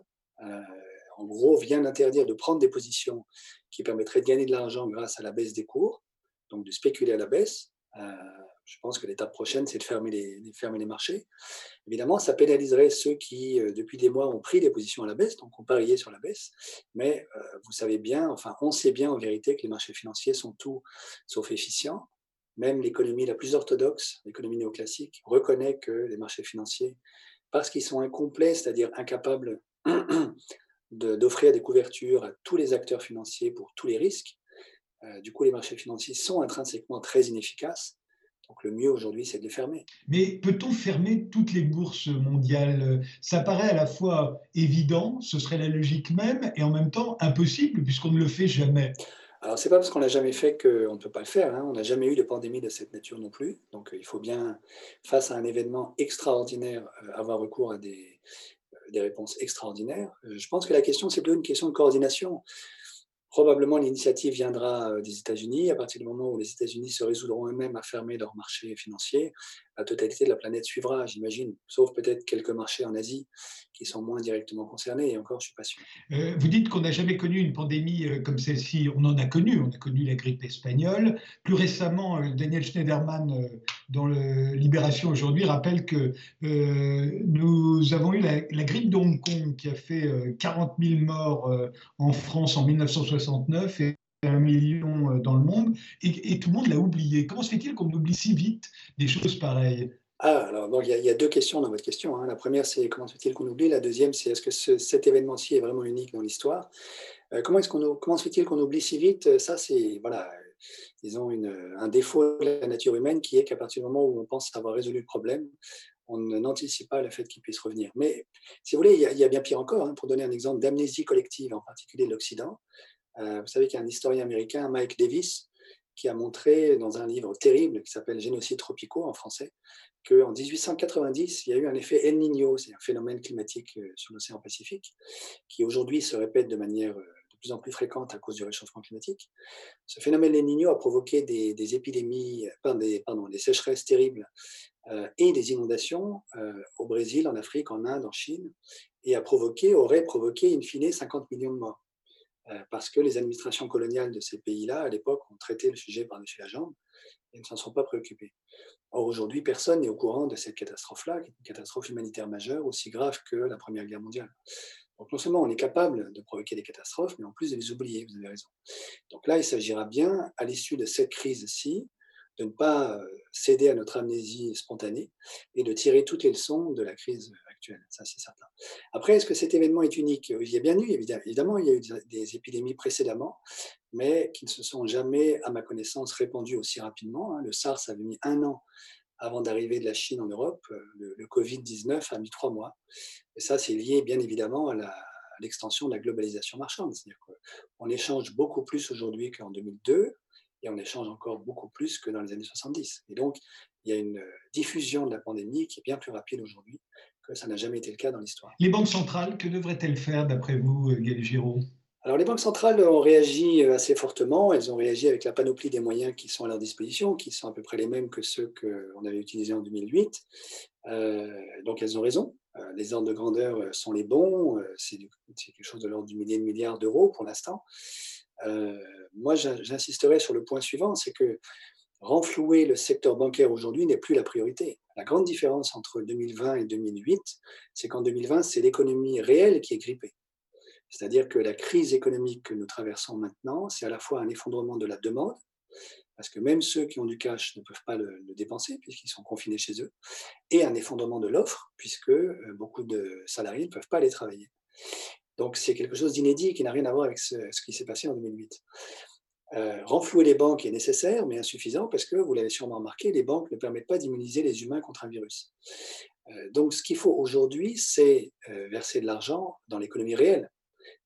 en gros, vient d'interdire de prendre des positions qui permettraient de gagner de l'argent grâce à la baisse des cours, donc de spéculer à la baisse. Euh, je pense que l'étape prochaine, c'est de fermer les, marchés. Évidemment, ça pénaliserait ceux qui, euh, depuis des mois, ont pris des positions à la baisse, donc ont parié sur la baisse. Mais euh, vous savez bien, enfin, on sait bien en vérité que les marchés financiers sont tout sauf efficients. Même l'économie la plus orthodoxe, l'économie néoclassique, reconnaît que les marchés financiers, parce qu'ils sont incomplets, c'est-à-dire incapables (clears throat) d'offrir des couvertures à tous les acteurs financiers pour tous les risques. Euh, du coup, les marchés financiers sont intrinsèquement très inefficaces. Donc le mieux aujourd'hui, c'est de les fermer. Mais peut-on fermer toutes les bourses mondiales? Ça paraît à la fois évident, ce serait la logique même, et en même temps impossible, puisqu'on ne le fait jamais. Alors, c'est pas parce qu'on l'a jamais fait qu'on ne peut pas le faire. Hein. On n'a jamais eu de pandémie de cette nature non plus. Donc, il faut bien, face à un événement extraordinaire, euh, avoir recours à des, des réponses extraordinaires. Euh, je pense que la question, c'est plutôt une question de coordination. Probablement, l'initiative viendra euh, des États-Unis. À partir du moment où les États-Unis se résoudront eux-mêmes à fermer leur marché financier, la totalité de la planète suivra, j'imagine, sauf peut-être quelques marchés en Asie qui sont moins directement concernés, et encore, je suis pas sûr. Euh, vous dites qu'on n'a jamais connu une pandémie euh, comme celle-ci. On en a connu, on a connu la grippe espagnole. Plus récemment, euh, Daniel Schneiderman, dans le Libération aujourd'hui, rappelle que nous avons eu la, grippe de Hong Kong qui a fait 40 000 morts en France en 1969 et un million dans le monde, et, tout le monde l'a oublié. Comment se fait-il qu'on oublie si vite des choses pareilles? Ah, alors il, y a, deux questions dans votre question. Hein. La première, c'est comment se fait-il qu'on oublie? La deuxième, c'est est-ce que cet événement-ci est vraiment unique dans l'histoire? Euh, Comment, se fait-il qu'on oublie si vite? Ça, c'est, voilà, disons, une, un défaut de la nature humaine qui est qu'à partir du moment où on pense avoir résolu le problème, on n'anticipe pas le fait qu'il puisse revenir. Mais si vous voulez, il y a, bien pire encore, hein, pour donner un exemple d'amnésie collective, en particulier de l'Occident. Euh, vous savez qu'il y a un historien américain, Mike Davis, qui a montré dans un livre terrible qui s'appelle Génocides tropicaux en français, qu'en 1890, il y a eu un effet El Niño, c'est un phénomène climatique euh, sur l'océan Pacifique, qui aujourd'hui se répète de manière euh, de plus en plus fréquente à cause du réchauffement climatique. Ce phénomène El Niño a provoqué des, épidémies, des, pardon, des sécheresses terribles et des inondations au Brésil, en Afrique, en Inde, en Chine, et a provoqué, aurait provoqué in fine 50 millions de morts. Euh, parce que les administrations coloniales de ces pays-là, à l'époque, ont traité le sujet par-dessus la jambe et ne s'en sont pas préoccupés. Or, aujourd'hui, personne n'est au courant de cette catastrophe-là, qui est une catastrophe humanitaire majeure, aussi grave que la Première Guerre mondiale. Donc, non seulement on est capable de provoquer des catastrophes, mais en plus de les oublier, vous avez raison. Donc là, il s'agira bien, à l'issue de cette crise-ci, de ne pas céder à notre amnésie spontanée et de tirer toutes les leçons de la crise Ça, c'est certain. Après, est-ce que cet événement est unique? Il y a bien eu, évidemment, il y a eu des épidémies précédemment, mais qui ne se sont jamais, à ma connaissance, répandues aussi rapidement. Hein. Le SARS avait mis un an avant d'arriver de la Chine en Europe. Le, Covid-19 a mis trois mois. Et ça, c'est lié bien évidemment à l'extension de la globalisation marchande. C'est-à-dire qu'on échange beaucoup plus aujourd'hui qu'en 2002 et on échange encore beaucoup plus que dans les années 70. Et donc, il y a une diffusion de la pandémie qui est bien plus rapide aujourd'hui que ça n'a jamais été le cas dans l'histoire. Les banques centrales, que devraient-elles faire d'après vous, Gaël Giraud? Alors les banques centrales ont réagi assez fortement, elles ont réagi avec la panoplie des moyens qui sont à leur disposition, qui sont à peu près les mêmes que ceux qu'on avait utilisés en 2008. Euh, donc elles ont raison, euh, les ordres de grandeur sont les bons, euh, c'est quelque chose de l'ordre du millier de milliards d'euros pour l'instant. moi j'insisterai sur le point suivant, c'est que renflouer le secteur bancaire aujourd'hui n'est plus la priorité. La grande différence entre 2020 et 2008, c'est qu'en 2020, c'est l'économie réelle qui est grippée. C'est-à-dire que la crise économique que nous traversons maintenant, c'est à la fois un effondrement de la demande, parce que même ceux qui ont du cash ne peuvent pas le, dépenser puisqu'ils sont confinés chez eux, et un effondrement de l'offre, puisque euh, beaucoup de salariés ne peuvent pas aller travailler. Donc c'est quelque chose d'inédit qui n'a rien à voir avec ce, qui s'est passé en 2008. Euh, renflouer les banques est nécessaire, mais insuffisant, parce que, vous l'avez sûrement remarqué, les banques ne permettent pas d'immuniser les humains contre un virus. Euh, donc ce qu'il faut aujourd'hui, c'est verser de l'argent dans l'économie réelle,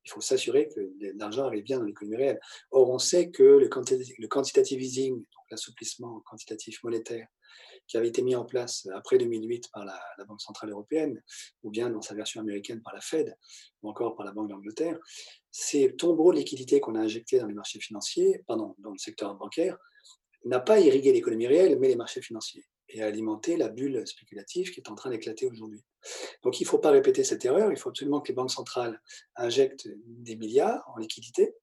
il faut s'assurer que l'argent arrive bien dans l'économie réelle. Or, on sait que le, quantitative easing, l'assouplissement quantitatif monétaire, qui avait été mis en place après 2008 par la, Banque Centrale Européenne, ou bien dans sa version américaine par la Fed, ou encore par la Banque d'Angleterre, ces tombereaux de liquidités qu'on a injectés dans les marchés financiers, pardon, dans le secteur bancaire, n'a pas irrigué l'économie réelle, mais les marchés financiers et à alimenter la bulle spéculative qui est en train d'éclater aujourd'hui. Donc il ne faut pas répéter cette erreur, il faut absolument que les banques centrales injectent des milliards en liquidité,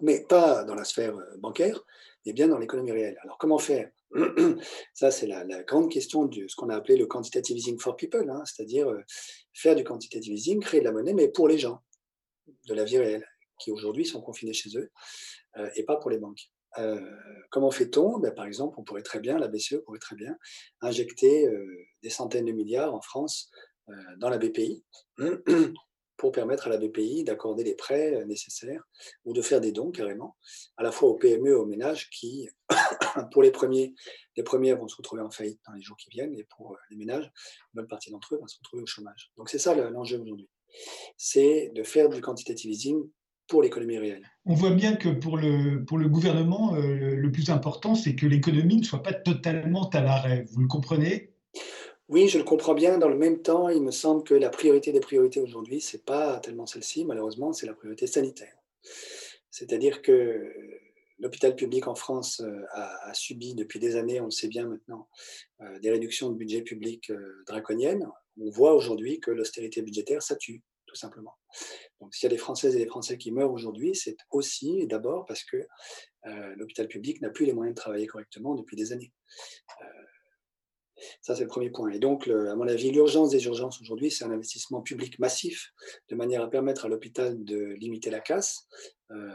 mais pas dans la sphère euh, bancaire, mais bien dans l'économie réelle. Alors comment faire? (clears throat) Ça, c'est la, grande question de ce qu'on a appelé le quantitative easing for people, hein, c'est-à-dire euh, faire du quantitative easing, créer de la monnaie, mais pour les gens de la vie réelle, qui aujourd'hui sont confinés chez eux, euh, et pas pour les banques. Comment fait-on? Ben, Par exemple, on pourrait très bien, la BCE pourrait très bien injecter des centaines de milliards en France dans la BPI (clears throat) pour permettre à la BPI d'accorder les prêts nécessaires ou de faire des dons carrément, à la fois aux PME et aux ménages qui, (coughs) pour les premiers, les premiers vont se retrouver en faillite dans les jours qui viennent et pour les ménages, une bonne partie d'entre eux vont se retrouver au chômage. Donc c'est ça l'enjeu aujourd'hui. C'est de faire du quantitative easing pour l'économie réelle. On voit bien que pour le, pour le gouvernement, euh, le plus important, c'est que l'économie ne soit pas totalement à l'arrêt. Vous le comprenez? Oui, je le comprends bien. Dans le même temps, il me semble que la priorité des priorités aujourd'hui, ce n'est pas tellement celle-ci, malheureusement, c'est la priorité sanitaire. C'est-à-dire que l'hôpital public en France euh, a, subi depuis des années, on le sait bien maintenant, euh, des réductions de budget public draconiennes. On voit aujourd'hui que l'austérité budgétaire, ça tue tout simplement. Donc s'il y a des Françaises et des Français qui meurent aujourd'hui, c'est aussi et d'abord parce que euh, l'hôpital public n'a plus les moyens de travailler correctement depuis des années. Euh, ça, c'est le premier point. Et donc, à mon avis, l'urgence des urgences aujourd'hui, c'est un investissement public massif, de manière à permettre à l'hôpital de limiter la casse, euh,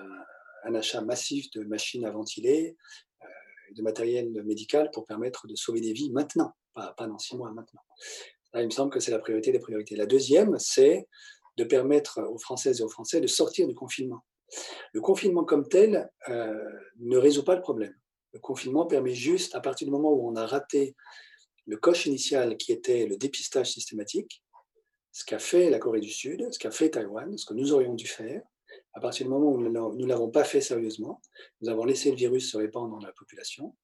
un achat massif de machines à ventiler, de matériel médical pour permettre de sauver des vies maintenant, pas, dans six mois, maintenant. il me semble que c'est la priorité des priorités. La deuxième, c'est de permettre aux Françaises et aux Français de sortir du confinement. Le confinement comme tel euh, ne résout pas le problème. Le confinement permet juste, à partir du moment où on a raté le coche initial qui était le dépistage systématique, ce qu'a fait la Corée du Sud, ce qu'a fait Taïwan, ce que nous aurions dû faire, à partir du moment où nous ne l'avons pas fait sérieusement, nous avons laissé le virus se répandre dans la population.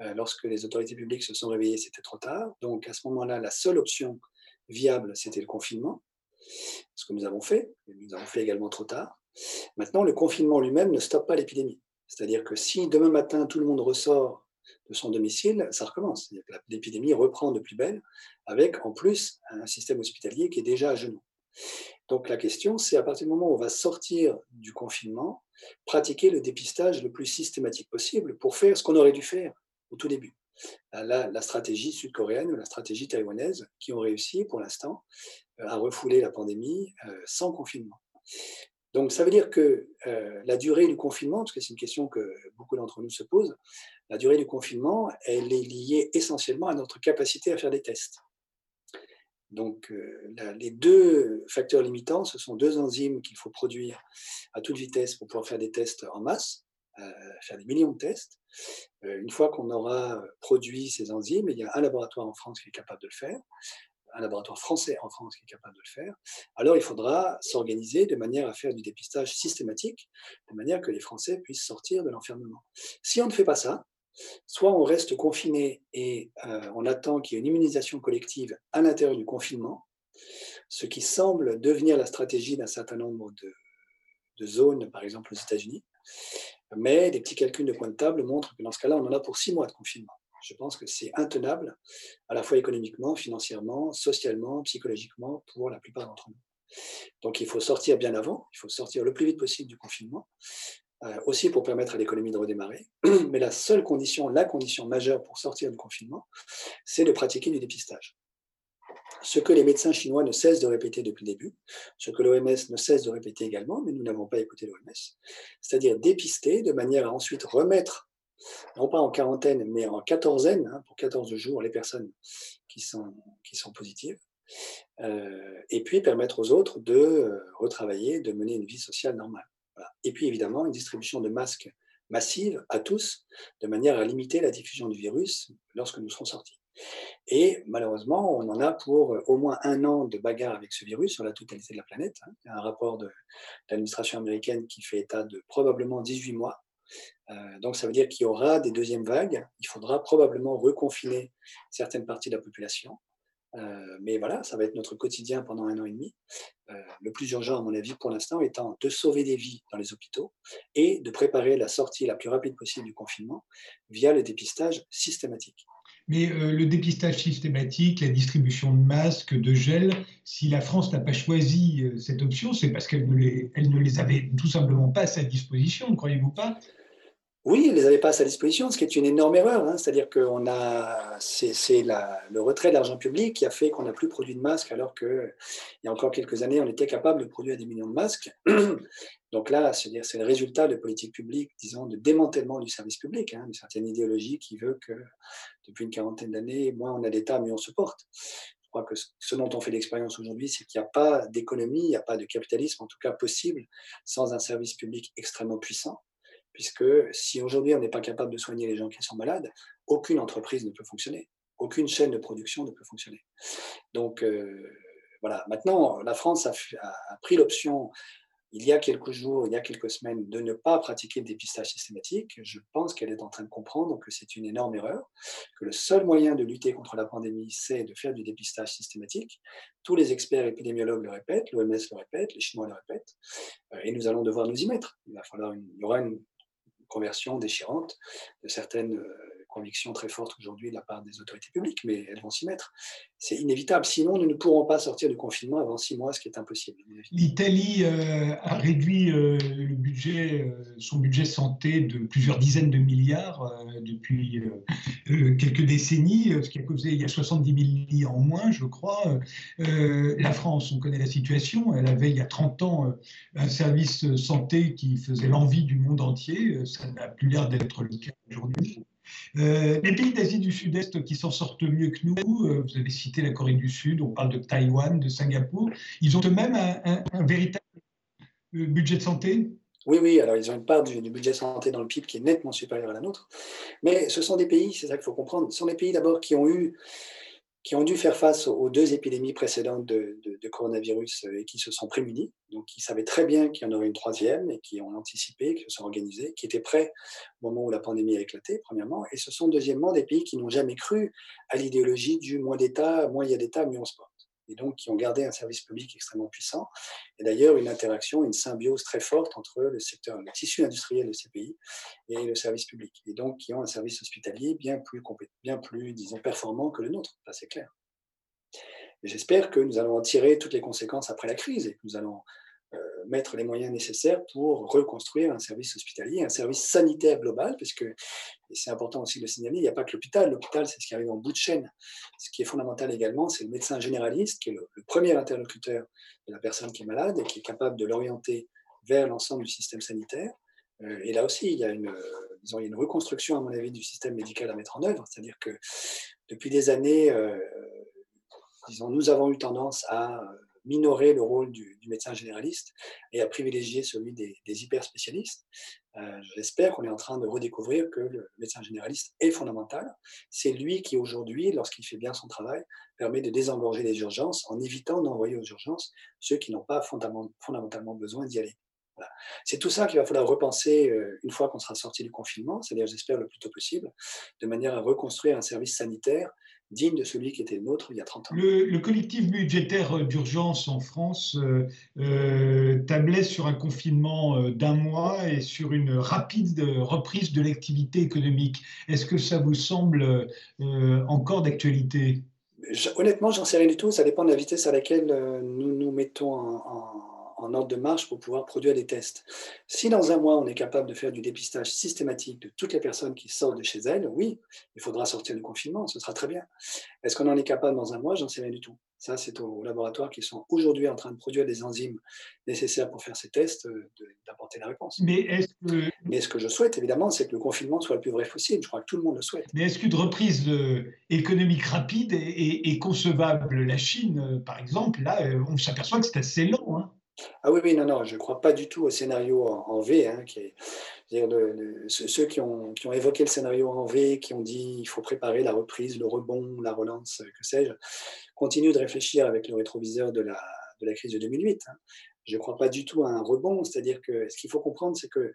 Euh, lorsque les autorités publiques se sont réveillées, c'était trop tard. Donc à ce moment-là, la seule option viable, c'était le confinement ce que nous avons fait, nous avons fait également trop tard. Maintenant, le confinement lui-même ne stoppe pas l'épidémie. C'est-à-dire que si demain matin tout le monde ressort de son domicile, ça recommence. L'épidémie reprend de plus belle, avec en plus un système hospitalier qui est déjà à genoux. Donc la question, c'est à partir du moment où on va sortir du confinement, pratiquer le dépistage le plus systématique possible pour faire ce qu'on aurait dû faire au tout début la, la stratégie sud-coréenne ou la stratégie taïwanaise qui ont réussi pour l'instant euh, à refouler la pandémie euh, sans confinement. Donc ça veut dire que euh, la durée du confinement, parce que c'est une question que beaucoup d'entre nous se posent, La durée du confinement, elle est liée essentiellement à notre capacité à faire des tests. Donc, euh, les deux facteurs limitants, ce sont deux enzymes qu'il faut produire à toute vitesse pour pouvoir faire des tests en masse, euh, faire des millions de tests. Euh, une fois qu'on aura produit ces enzymes, il y a un laboratoire en France qui est capable de le faire, un laboratoire français en France qui est capable de le faire, alors il faudra s'organiser de manière à faire du dépistage systématique, de manière que les Français puissent sortir de l'enfermement. Si on ne fait pas ça, soit on reste confiné et euh, on attend qu'il y ait une immunisation collective à l'intérieur du confinement, ce qui semble devenir la stratégie d'un certain nombre de, zones, par exemple aux États-Unis. Mais des petits calculs de point de table montrent que dans ce cas-là, on en a pour six mois de confinement. Je pense que c'est intenable, à la fois économiquement, financièrement, socialement, psychologiquement, pour la plupart d'entre nous. Donc il faut sortir bien avant, il faut sortir le plus vite possible du confinement. Euh, aussi pour permettre à l'économie de redémarrer. (clears throat) Mais la seule condition, la condition majeure pour sortir du confinement, c'est de pratiquer du dépistage. Ce que les médecins chinois ne cessent de répéter depuis le début, ce que l'OMS ne cesse de répéter également, mais nous n'avons pas écouté l'OMS, c'est-à-dire dépister de manière à ensuite remettre, non pas en quarantaine, mais en quatorzaine, hein, pour 14 jours, les personnes qui sont, positives, euh, et puis permettre aux autres de euh, retravailler, de mener une vie sociale normale. Et puis évidemment, une distribution de masques massive à tous, de manière à limiter la diffusion du virus lorsque nous serons sortis. Et malheureusement, on en a pour au moins un an de bagarre avec ce virus sur la totalité de la planète. Hein. Il y a un rapport de, l'administration américaine qui fait état de probablement 18 mois. Euh, donc ça veut dire qu'il y aura des deuxièmes vagues. Il faudra probablement reconfiner certaines parties de la population. Euh, mais voilà, ça va être notre quotidien pendant un an et demi. Euh, le plus urgent, à mon avis, pour l'instant, étant de sauver des vies dans les hôpitaux et de préparer la sortie la plus rapide possible du confinement via le dépistage systématique. Mais euh, le dépistage systématique, la distribution de masques, de gel, si la France n'a pas choisi cette option, c'est parce qu'elle ne, ne les avait tout simplement pas à sa disposition, ne croyez-vous pas? Oui, il ne les avait pas à sa disposition, ce qui est une énorme erreur. Hein. C'est-à-dire que c'est le retrait de l'argent public qui a fait qu'on n'a plus produit de masques, alors qu'il y a encore quelques années, on était capable de produire des millions de masques. (clears throat) Donc là, c'est le résultat de politiques publiques, disons, de démantèlement du service public, hein, une certaine idéologie qui veut que depuis une quarantaine d'années, moins on a d'État, mieux on se porte. Je crois que ce dont on fait l'expérience aujourd'hui, c'est qu'il n'y a pas d'économie, il n'y a pas de capitalisme, en tout cas possible, sans un service public extrêmement puissant puisque si aujourd'hui on n'est pas capable de soigner les gens qui sont malades, aucune entreprise ne peut fonctionner, aucune chaîne de production ne peut fonctionner. Donc euh, voilà, maintenant la France a, pris l'option il y a quelques jours, il y a quelques semaines, de ne pas pratiquer le dépistage systématique. Je pense qu'elle est en train de comprendre que c'est une énorme erreur, que le seul moyen de lutter contre la pandémie, c'est de faire du dépistage systématique. Tous les experts épidémiologues le répètent, l'OMS le répète, les Chinois le répètent, euh, et nous allons devoir nous y mettre. Il va falloir il y aura une conversion déchirante de certaines euh, convictions très fortes aujourd'hui de la part des autorités publiques, mais elles vont s'y mettre. C'est inévitable. Sinon, nous ne pourrons pas sortir du confinement avant six mois, ce qui est impossible. L'Italie euh, a réduit euh, le budget, son budget santé de plusieurs dizaines de milliards depuis quelques décennies, ce qui a causé, il y a 70 000 lits en moins, je crois. la France, on connaît la situation, elle avait il y a 30 ans un service santé qui faisait l'envie du monde entier. Ça n'a plus l'air d'être le cas aujourd'hui. Euh, les pays d'Asie du Sud-Est qui s'en sortent mieux que nous, euh, vous avez cité la Corée du Sud, on parle de Taïwan, de Singapour, ils ont eux-mêmes un, véritable euh, budget de santé? Oui, oui, alors ils ont une part du, du, budget santé dans le PIB qui est nettement supérieure à la nôtre. Mais ce sont des pays, c'est ça qu'il faut comprendre, ce sont des pays d'abord qui ont eu qui ont dû faire face aux deux épidémies précédentes de, coronavirus euh, et qui se sont prémunis, donc qui savaient très bien qu'il y en aurait une troisième et qui ont anticipé, qui se sont organisés, qui étaient prêts au moment où la pandémie a éclaté, premièrement, et ce sont deuxièmement des pays qui n'ont jamais cru à l'idéologie du moins d'État, moins il y a d'État, mieux on se porte et donc qui ont gardé un service public extrêmément puissant, et d'ailleurs une interaction, une symbiose très forte entre le secteur, le tissu industriel de ces pays et le service public, et donc qui ont un service hospitalier bien plus, bien plus disons, performant que le nôtre, ça c'est clair. J'espère que nous allons en tirer toutes les conséquences après la crise et que nous allons mettre les moyens nécessaires pour reconstruire un service hospitalier, un service sanitaire global, parce que, et c'est important aussi de le signaler, il n'y a pas que l'hôpital. L'hôpital, c'est ce qui arrive en bout de chaîne. Ce qui est fondamental également, c'est le médecin généraliste, qui est le, premier interlocuteur de la personne qui est malade et qui est capable de l'orienter vers l'ensemble du système sanitaire. Euh, et là aussi, il y a une, disons, il y a une reconstruction, à mon avis, du système médical à mettre en œuvre. C'est-à-dire que depuis des années, disons, nous avons eu tendance à minorer le rôle du, médecin généraliste et à privilégier celui des, hyper spécialistes. Euh, j'espère qu'on est en train de redécouvrir que le médecin généraliste est fondamental. C'est lui qui aujourd'hui, lorsqu'il fait bien son travail, permet de désengorger les urgences en évitant d'envoyer aux urgences ceux qui n'ont pas fondamentalement besoin d'y aller. C'est tout ça qu'il va falloir repenser euh, une fois qu'on sera sorti du confinement, c'est-à-dire j'espère le plus tôt possible, de manière à reconstruire un service sanitaire digne de celui qui était le nôtre il y a 30 ans. Le, collectif budgétaire d'urgence en France euh, euh, tablait sur un confinement euh, d'un mois et sur une rapide reprise de l'activité économique. Est-ce que ça vous semble encore d'actualité? Honnêtement, j'en sais rien du tout. Ça dépend de la vitesse à laquelle nous nous mettons en en ordre de marche pour pouvoir produire des tests. Si dans un mois, on est capable de faire du dépistage systématique de toutes les personnes qui sortent de chez elles, oui, il faudra sortir du confinement, ce sera très bien. Est-ce qu'on en est capable dans un mois? J'en sais rien du tout. Ça, c'est aux laboratoires qui sont aujourd'hui en train de produire des enzymes nécessaires pour faire ces tests euh, d'apporter la réponse. Mais, est-ce que... Mais ce que je souhaite, évidemment, c'est que le confinement soit le plus vrai possible. Je crois que tout le monde le souhaite. Mais est-ce qu'une reprise euh, économique rapide est, concevable? La Chine, euh, par exemple, là, on s'aperçoit que c'est assez lent. Hein. Ah oui, oui, non, non, je ne crois pas du tout au scénario en, V. Hein, qui est, dire ceux qui ont, qui ont, évoqué le scénario en V, qui ont dit il faut préparer la reprise, le rebond, la relance, que sais-je, continuent de réfléchir avec le rétroviseur de la, de la crise de 2008. Hein. Je ne crois pas du tout à un rebond, c'est-à-dire que ce qu'il faut comprendre, c'est que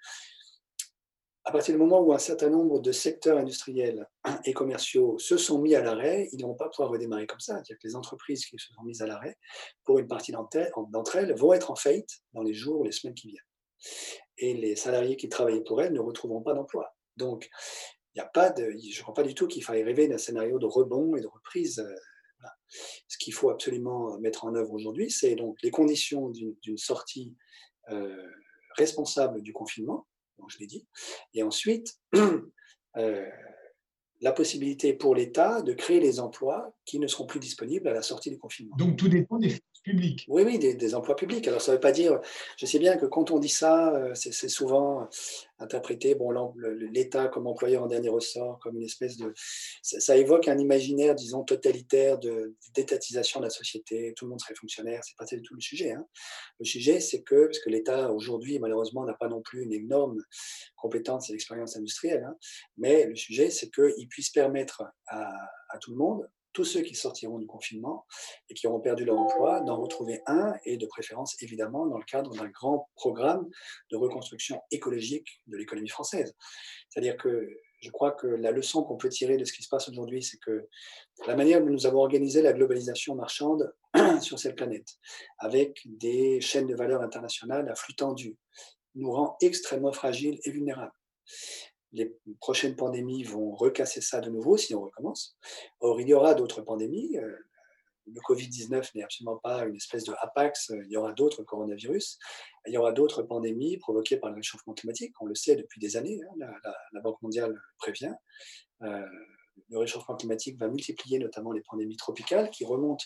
à partir du moment où un certain nombre de secteurs industriels et commerciaux se sont mis à l'arrêt, ils ne vont pas pouvoir redémarrer comme ça. C'est-à-dire que les entreprises qui se sont mises à l'arrêt, pour une partie d'entre elles, vont être en faillite dans les jours ou les semaines qui viennent. Et les salariés qui travaillaient pour elles ne retrouveront pas d'emploi. Donc, il a pas je ne crois pas du tout qu'il faille rêver d'un scénario de rebond et de reprise. Euh, Ce qu'il faut absolument mettre en œuvre aujourd'hui, c'est donc les conditions d'une sortie euh, responsable du confinement, je l'ai dit. Et ensuite, (clears throat) euh, la possibilité pour l'État de créer les emplois qui ne seront plus disponibles à la sortie du confinement. Donc tout dépend des publics. Oui, oui, des, emplois publics. Alors ça ne veut pas dire, je sais bien que quand on dit ça, euh, c'est souvent interprété, bon, l'État comme employeur en dernier ressort, comme une espèce de... Ça, évoque un imaginaire, disons, totalitaire de d'étatisation de la société, tout le monde serait fonctionnaire, c'est pas du tout le sujet. Hein. Le sujet, c'est que, parce que l'État, aujourd'hui, malheureusement, n'a pas non plus une énorme compétence et expérience industrielle, hein, mais le sujet, c'est qu'il puisse permettre à tout le monde tous ceux qui sortiront du confinement et qui auront perdu leur emploi, d'en retrouver un, et de préférence évidemment dans le cadre d'un grand programme de reconstruction écologique de l'économie française. C'est-à-dire que je crois que la leçon qu'on peut tirer de ce qui se passe aujourd'hui, c'est que la manière dont nous avons organisé la globalisation marchande (clears throat) sur cette planète, avec des chaînes de valeur internationales à flux tendu, nous rend extrêmement fragiles et vulnérables les prochaines pandémies vont recasser ça de nouveau si on recommence. Or, il y aura d'autres pandémies. Euh, le Covid-19 n'est absolument pas une espèce de apax, il y aura d'autres coronavirus, il y aura d'autres pandémies provoquées par le réchauffement climatique, on le sait depuis des années, hein, la, Banque mondiale prévient. Euh, le réchauffement climatique va multiplier notamment les pandémies tropicales qui remontent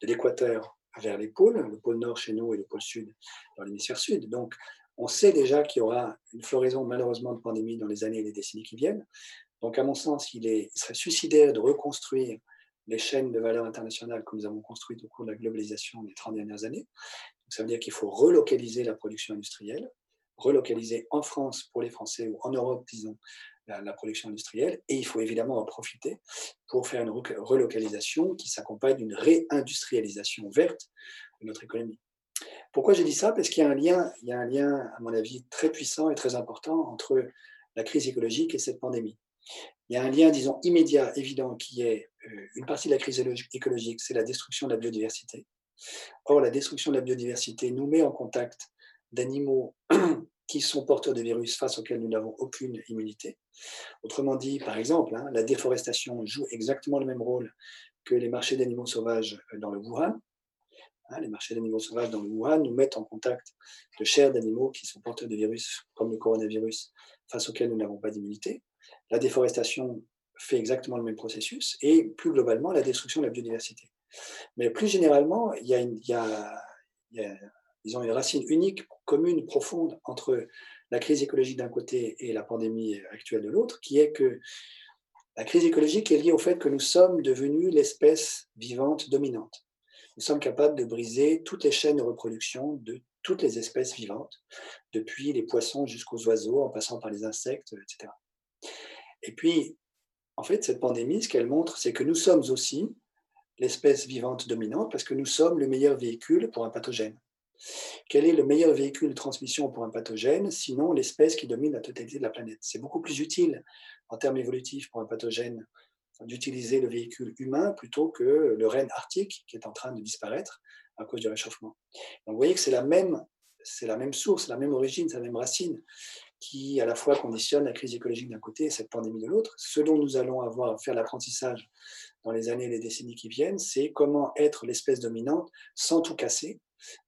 de l'équateur vers les pôles, le pôle nord chez nous et le pôle sud dans l'hémisphère sud. Donc, on sait déjà qu'il y aura une floraison malheureusement de pandémies dans les années et les décennies qui viennent. Donc, à mon sens, il, serait suicidaire de reconstruire les chaînes de valeur internationales que nous avons construites au cours de la globalisation des 30 dernières années. ça veut dire qu'il faut relocaliser la production industrielle, relocaliser en France pour les Français ou en Europe, disons, la, la, production industrielle. Et il faut évidemment en profiter pour faire une relocalisation qui s'accompagne d'une réindustrialisation verte de notre économie. Pourquoi j'ai dit ça? Parce qu'il y a un lien, il y a un lien, à mon avis, très puissant et très important entre la crise écologique et cette pandémie. Il y a un lien, disons, immédiat, évident, qui est euh, une partie de la crise écologique, c'est la destruction de la biodiversité. Or, la destruction de la biodiversité nous met en contact d'animaux (clears throat) qui sont porteurs de virus face auxquels nous n'avons aucune immunité. Autrement dit, par exemple, hein, la déforestation joue exactement le même rôle que les marchés d'animaux sauvages dans le Wuhan. Hein, les marchés d'animaux sauvages dans le Wuhan nous mettent en contact de chair d'animaux qui sont porteurs de virus comme le coronavirus face auquel nous n'avons pas d'immunité. La déforestation fait exactement le même processus et plus globalement la destruction de la biodiversité. Mais plus généralement, il y a une, il y a, disons, une racine unique, commune, profonde entre la crise écologique d'un côté et la pandémie actuelle de l'autre, qui est que la crise écologique est liée au fait que nous sommes devenus l'espèce vivante dominante. Nous sommes capables de briser toutes les chaînes de reproduction de toutes les espèces vivantes, depuis les poissons jusqu'aux oiseaux, en passant par les insectes, etc. Et puis, en fait, cette pandémie, ce qu'elle montre, c'est que nous sommes aussi l'espèce vivante dominante parce que nous sommes le meilleur véhicule pour un pathogène. Quel est le meilleur véhicule de transmission pour un pathogène, sinon l'espèce qui domine la totalité de la planète C'est beaucoup plus utile en termes évolutifs pour un pathogène d'utiliser le véhicule humain plutôt que le renne arctique qui est en train de disparaître à cause du réchauffement. Donc vous voyez que c'est la même, c'est la même source, la même origine, la même racine qui à la fois conditionne la crise écologique d'un côté et cette pandémie de l'autre. Ce dont nous allons avoir à faire l'apprentissage dans les années et les décennies qui viennent, c'est comment être l'espèce dominante sans tout casser,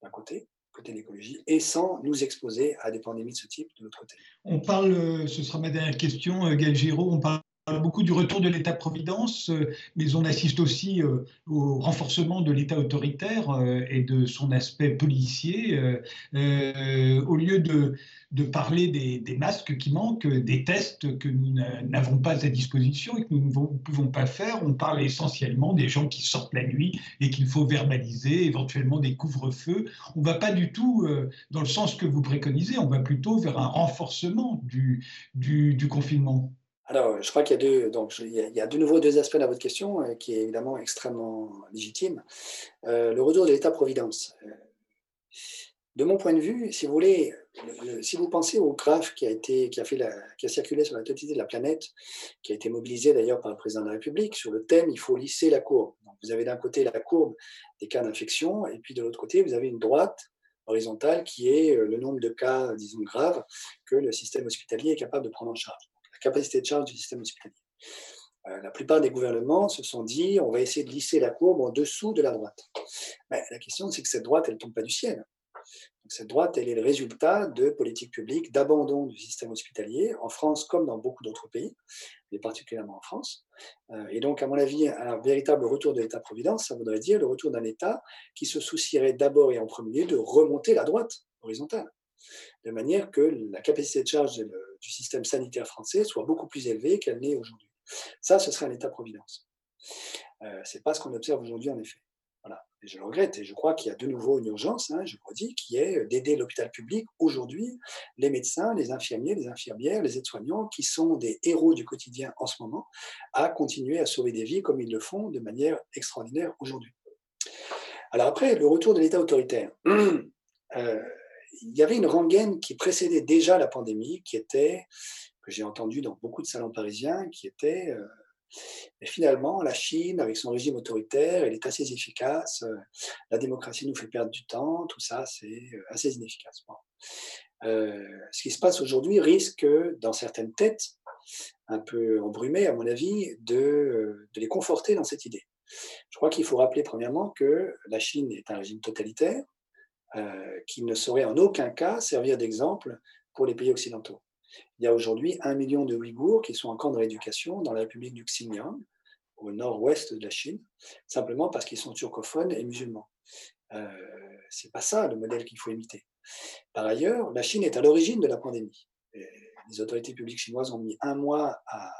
d'un côté, côté de l'écologie, et sans nous exposer à des pandémies de ce type de l'autre côté. On parle, ce sera ma dernière question, euh, Gaël Giraud, on parle beaucoup du retour de l'État-providence, euh, mais on assiste aussi euh, au renforcement de l'État autoritaire euh, et de son aspect policier. Au lieu de, de parler des, masques qui manquent, des tests que nous n'avons pas à disposition et que nous ne pouvons pas faire, on parle essentiellement des gens qui sortent la nuit et qu'il faut verbaliser, éventuellement des couvre-feux. On ne va pas du tout dans le sens que vous préconisez, on va plutôt vers un renforcement du, du confinement. Alors, je crois qu'il y a deux, donc il y a de nouveau deux aspects à votre question euh, qui est évidemment extrêmement légitime. Euh, le retour de l'État-providence. Euh, de mon point de vue, si vous voulez, si vous pensez au graphe qui a été, qui a fait qui a circulé sur la totalité de la planète, qui a été mobilisé d'ailleurs par le président de la République sur le thème, il faut lisser la courbe. vous avez d'un côté la courbe des cas d'infection, et puis de l'autre côté, vous avez une droite horizontale qui est le nombre de cas, disons graves, que le système hospitalier est capable de prendre en charge capacité de charge du système hospitalier. Euh, la plupart des gouvernements se sont dit on va essayer de lisser la courbe en dessous de la droite. Mais la question, c'est que cette droite, elle ne tombe pas du ciel. cette droite, elle est le résultat de politiques publiques d'abandon du système hospitalier, en France comme dans beaucoup d'autres pays, mais particulièrement en France. Euh, et donc, à mon avis, un véritable retour de l'État-providence, ça voudrait dire le retour d'un État qui se soucierait d'abord et en premier de remonter la droite horizontale de manière que la capacité de charge du système sanitaire français soit beaucoup plus élevée qu'elle n'est aujourd'hui. Ça, ce serait un État-providence. Euh, ce n'est pas ce qu'on observe aujourd'hui, en effet. Voilà. Et je le regrette, et je crois qu'il y a de nouveau une urgence, hein, je vous redis, qui est d'aider l'hôpital public aujourd'hui, les médecins, les infirmiers, les infirmières, les aides-soignants, qui sont des héros du quotidien en ce moment, à continuer à sauver des vies comme ils le font de manière extraordinaire aujourd'hui. Alors après, le retour de l'État autoritaire. (clears throat) Euh, il y avait une rengaine qui précédait déjà la pandémie, qui était, que j'ai entendu dans beaucoup de salons parisiens, qui était, euh, finalement, la Chine, avec son régime autoritaire, elle est assez efficace, euh, la démocratie nous fait perdre du temps, tout ça, c'est euh, assez inefficace. ce qui se passe aujourd'hui risque, dans certaines têtes, un peu embrumées, à mon avis, de les conforter dans cette idée. Je crois qu'il faut rappeler premièrement que la Chine est un régime totalitaire, euh, qui ne saurait en aucun cas servir d'exemple pour les pays occidentaux. Il y a aujourd'hui un million de Ouïghours qui sont en camp de rééducation dans la République du Xinjiang, au nord-ouest de la Chine, simplement parce qu'ils sont turcophones et musulmans. Euh, c'est pas ça le modèle qu'il faut imiter. Par ailleurs, la Chine est à l'origine de la pandémie. les autorités publiques chinoises ont mis un mois à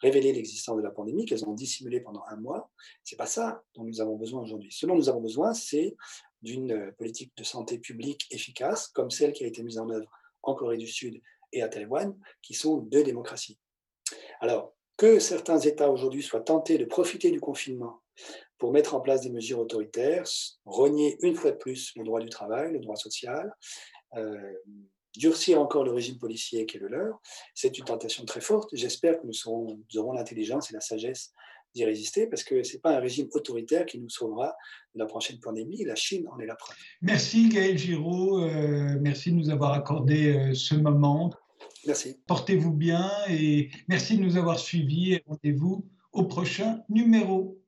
révéler l'existence de la pandémie, qu'elles ont dissimulé pendant un mois. C'est pas ça dont nous avons besoin aujourd'hui. Ce dont nous avons besoin, c'est d'une euh, politique de santé publique efficace, comme celle qui a été mise en œuvre en Corée du Sud et à Taïwan, qui sont deux démocraties. Alors, que certains États aujourd'hui soient tentés de profiter du confinement pour mettre en place des mesures autoritaires, renier une fois de plus le droit du travail, le droit social, euh, durcir encore le régime policier qui est le leur, c'est une tentation très forte. J'espère que nous aurons l'intelligence et la sagesse d'y résister parce que ce n'est pas un régime autoritaire qui nous sauvera de la prochaine pandémie. La Chine en est la preuve. Merci Gaël Giraud, euh, merci de nous avoir accordé euh, ce moment. Merci. Portez-vous bien et merci de nous avoir suivis et rendez-vous au prochain numéro.